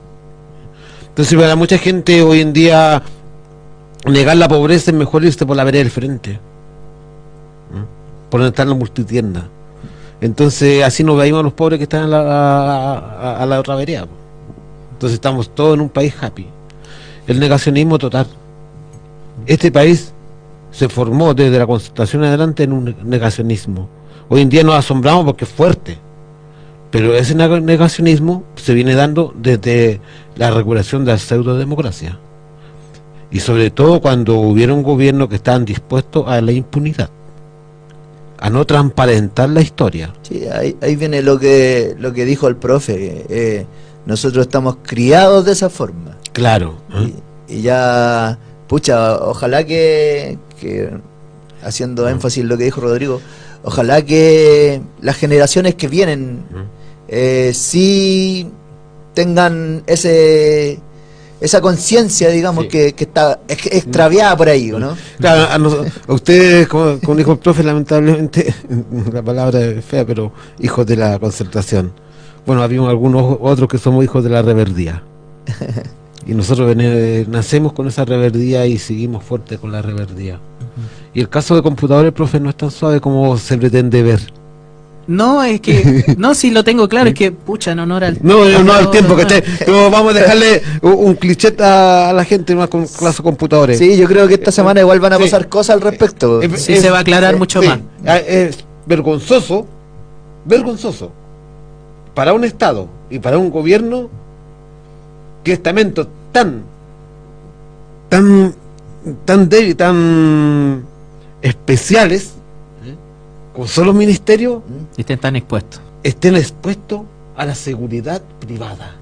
Entonces para mucha gente hoy en día negar la pobreza es mejor irse por la vereda del frente, por no estar en la multitienda. Entonces así nos veíamos a los pobres que están a la, a- a- a la otra vereda. Entonces estamos todos en un país happy. El negacionismo total. Este país se formó desde la constitución adelante en un negacionismo. Hoy en día nos asombramos porque es fuerte. Pero ese neg- negacionismo se viene dando desde la regulación de la pseudodemocracia. Y sobre todo cuando hubiera un gobierno que estaban dispuestos a la impunidad, a no transparentar la historia. Sí, ahí, viene lo que lo que dijo el profe. eh, nosotros estamos criados de esa forma. Claro. ¿eh? Y, y ya, pucha, ojalá que, que, haciendo énfasis en lo que dijo Rodrigo, ojalá que las generaciones que vienen eh, sí tengan ese esa conciencia, digamos, Sí. que, que está ex- extraviada por ahí, ¿o ¿no? Claro, a, nos- a ustedes, como, como dijo el profe, lamentablemente, [LAUGHS] la palabra es fea, pero hijos de la concertación. Bueno, habíamos algunos otros que somos hijos de la reverdía. [LAUGHS] Y nosotros nacemos con esa reverdía y seguimos fuerte con la reverdía. Y el caso de computadores, profe, no es tan suave como se pretende ver. No, es que, [LAUGHS] no, si lo tengo claro, es que, pucha, en honor al. No, no, no, el tiempo que esté. vamos a [LAUGHS] dejarle un, un cliché a la gente más con clase de computadores. Sí, yo creo que esta semana igual van a Sí. pasar cosas al respecto. Es- Sí, se va a aclarar eh, mucho sí, más. ah, Es vergonzoso, vergonzoso para un Estado y para un gobierno que estamentos tan, tan, tan débiles, tan especiales, ¿eh? como son los ministerios, estén tan expuestos. estén expuestos a la seguridad privada,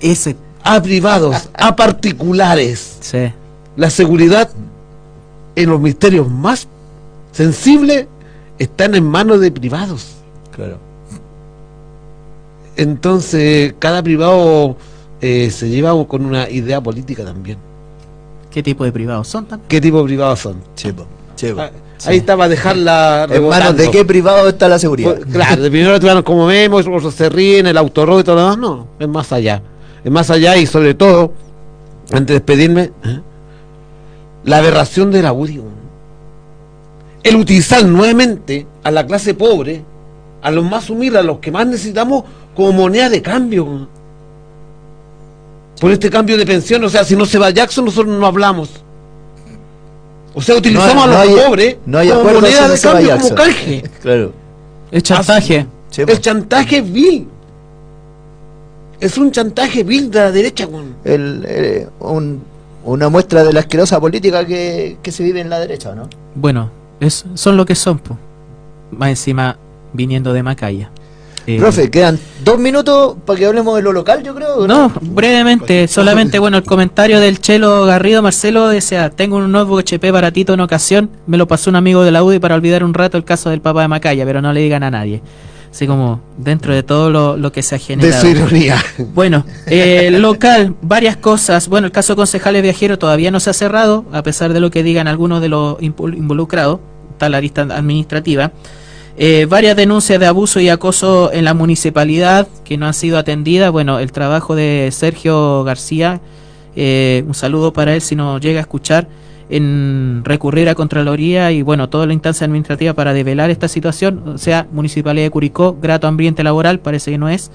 Ese, a privados, a particulares. sí. La seguridad en los ministerios más sensibles están en manos de privados. Claro. Entonces, cada privado eh, se lleva con una idea política también. ¿Qué tipo de privados son también? ¿Qué tipo de privados son? Sí, po, sí, po. Ah, Ahí estaba a dejarla En manos rebotando. de qué privado está la seguridad. Pues, Claro, de primero van como vemos, otros se ríen, el autorrobo y todo lo demás. No, es más allá. Es más allá y sobre todo, antes de despedirme, ¿eh? la aberración del audio. El utilizar nuevamente a la clase pobre, a los más humildes, a los que más necesitamos, como moneda de cambio. Por este cambio de pensión, o sea, si no se va Jackson, nosotros no hablamos. O sea, utilizamos No- a los no hay- pobres no hay como moneda no de cambio, como canje. [LAUGHS] Claro. Es chantaje. Sí, po. El chantaje vil. Es un chantaje vil de la derecha. El, eh, un- una muestra de la asquerosa política que, que se vive en la derecha, ¿no? Bueno, es, son lo que son, po. Más encima, viniendo de Macaya. Eh, Profe, quedan dos minutos para que hablemos de lo local, yo creo. ¿o No, brevemente, solamente, bueno, el comentario del Chelo Garrido Marcelo decía, tengo un notebook HP baratito en ocasión, me lo pasó un amigo de la UDI para olvidar un rato el caso del papá de Macaya, pero no le digan a nadie. Así como dentro de todo lo, lo que se ha De generado. su ironía. Bueno, [LAUGHS] eh, local, varias cosas. Bueno, el caso de concejales viajeros todavía no se ha cerrado, a pesar de lo que digan algunos de los involucrados, está la lista administrativa. Eh, varias denuncias de abuso y acoso en la municipalidad que no han sido atendidas. Bueno, el trabajo de Sergio García, eh, un saludo para él si nos llega a escuchar, en recurrir a Contraloría y bueno, toda la instancia administrativa para develar esta situación, o sea, Municipalidad de Curicó, grato ambiente laboral, parece que no es.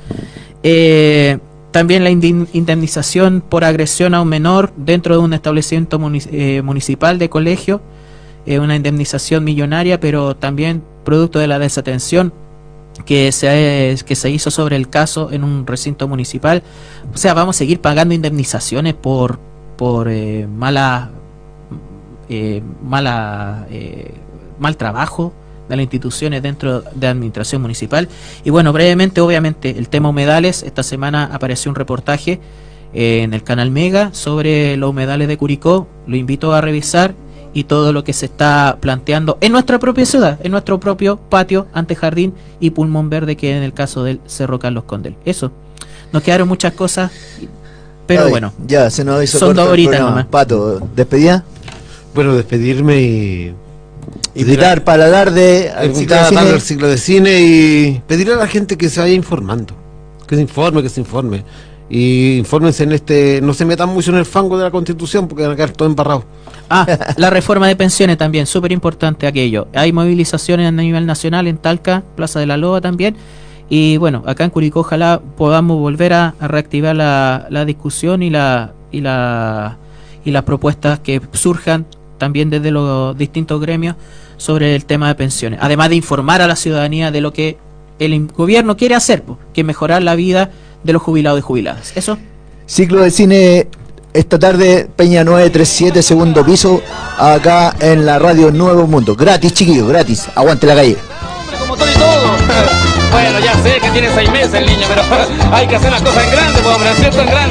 Eh, también la indemnización por agresión a un menor dentro de un establecimiento eh, municipal de colegio, eh, una indemnización millonaria, pero también producto de la desatención que se, que se hizo sobre el caso en un recinto municipal. O sea, vamos a seguir pagando indemnizaciones por, por eh, mala, eh, eh, mal trabajo de las instituciones dentro de la administración municipal. Y bueno, brevemente, obviamente, el tema humedales. Esta semana apareció un reportaje eh, en el canal Mega sobre los humedales de Curicó. Lo invito a revisar y todo lo que se está planteando en nuestra propia ciudad, en nuestro propio patio, antejardín y pulmón verde, que en el caso del Cerro Carlos Condel. Eso. Nos quedaron muchas cosas, pero Ay, bueno. Ya, se nos hizo Son dos el horitas nomás. Pato, ¿despedida? Bueno, despedirme y. Invitar para hablar de al ciclo Invitar de a cine. al ciclo de cine y pedirle a la gente que se vaya informando. Que se informe, que se informe. Y infórmense en este. No se metan mucho en el fango de la constitución porque van a quedar todo embarrados. Ah, la reforma de pensiones también, súper importante aquello. Hay movilizaciones a nivel nacional en Talca, Plaza de la Loba también. Y bueno, acá en Curicó ojalá podamos volver a, reactivar la, la discusión y la, y la y las propuestas que surjan también desde los distintos gremios sobre el tema de pensiones. Además de informar a la ciudadanía de lo que el gobierno quiere hacer, que mejorar la vida de los jubilados y jubiladas. Eso. Ciclo de cine esta tarde, Peña 937, segundo piso, acá en la radio Nuevo Mundo. Gratis, chiquillos, gratis. Aguante la calle. como todo y todo. [LAUGHS] Bueno, ya sé que tiene seis meses el niño, pero [LAUGHS] hay que hacer las cosas en grande, pues, hombre, ¿cierto? En grande.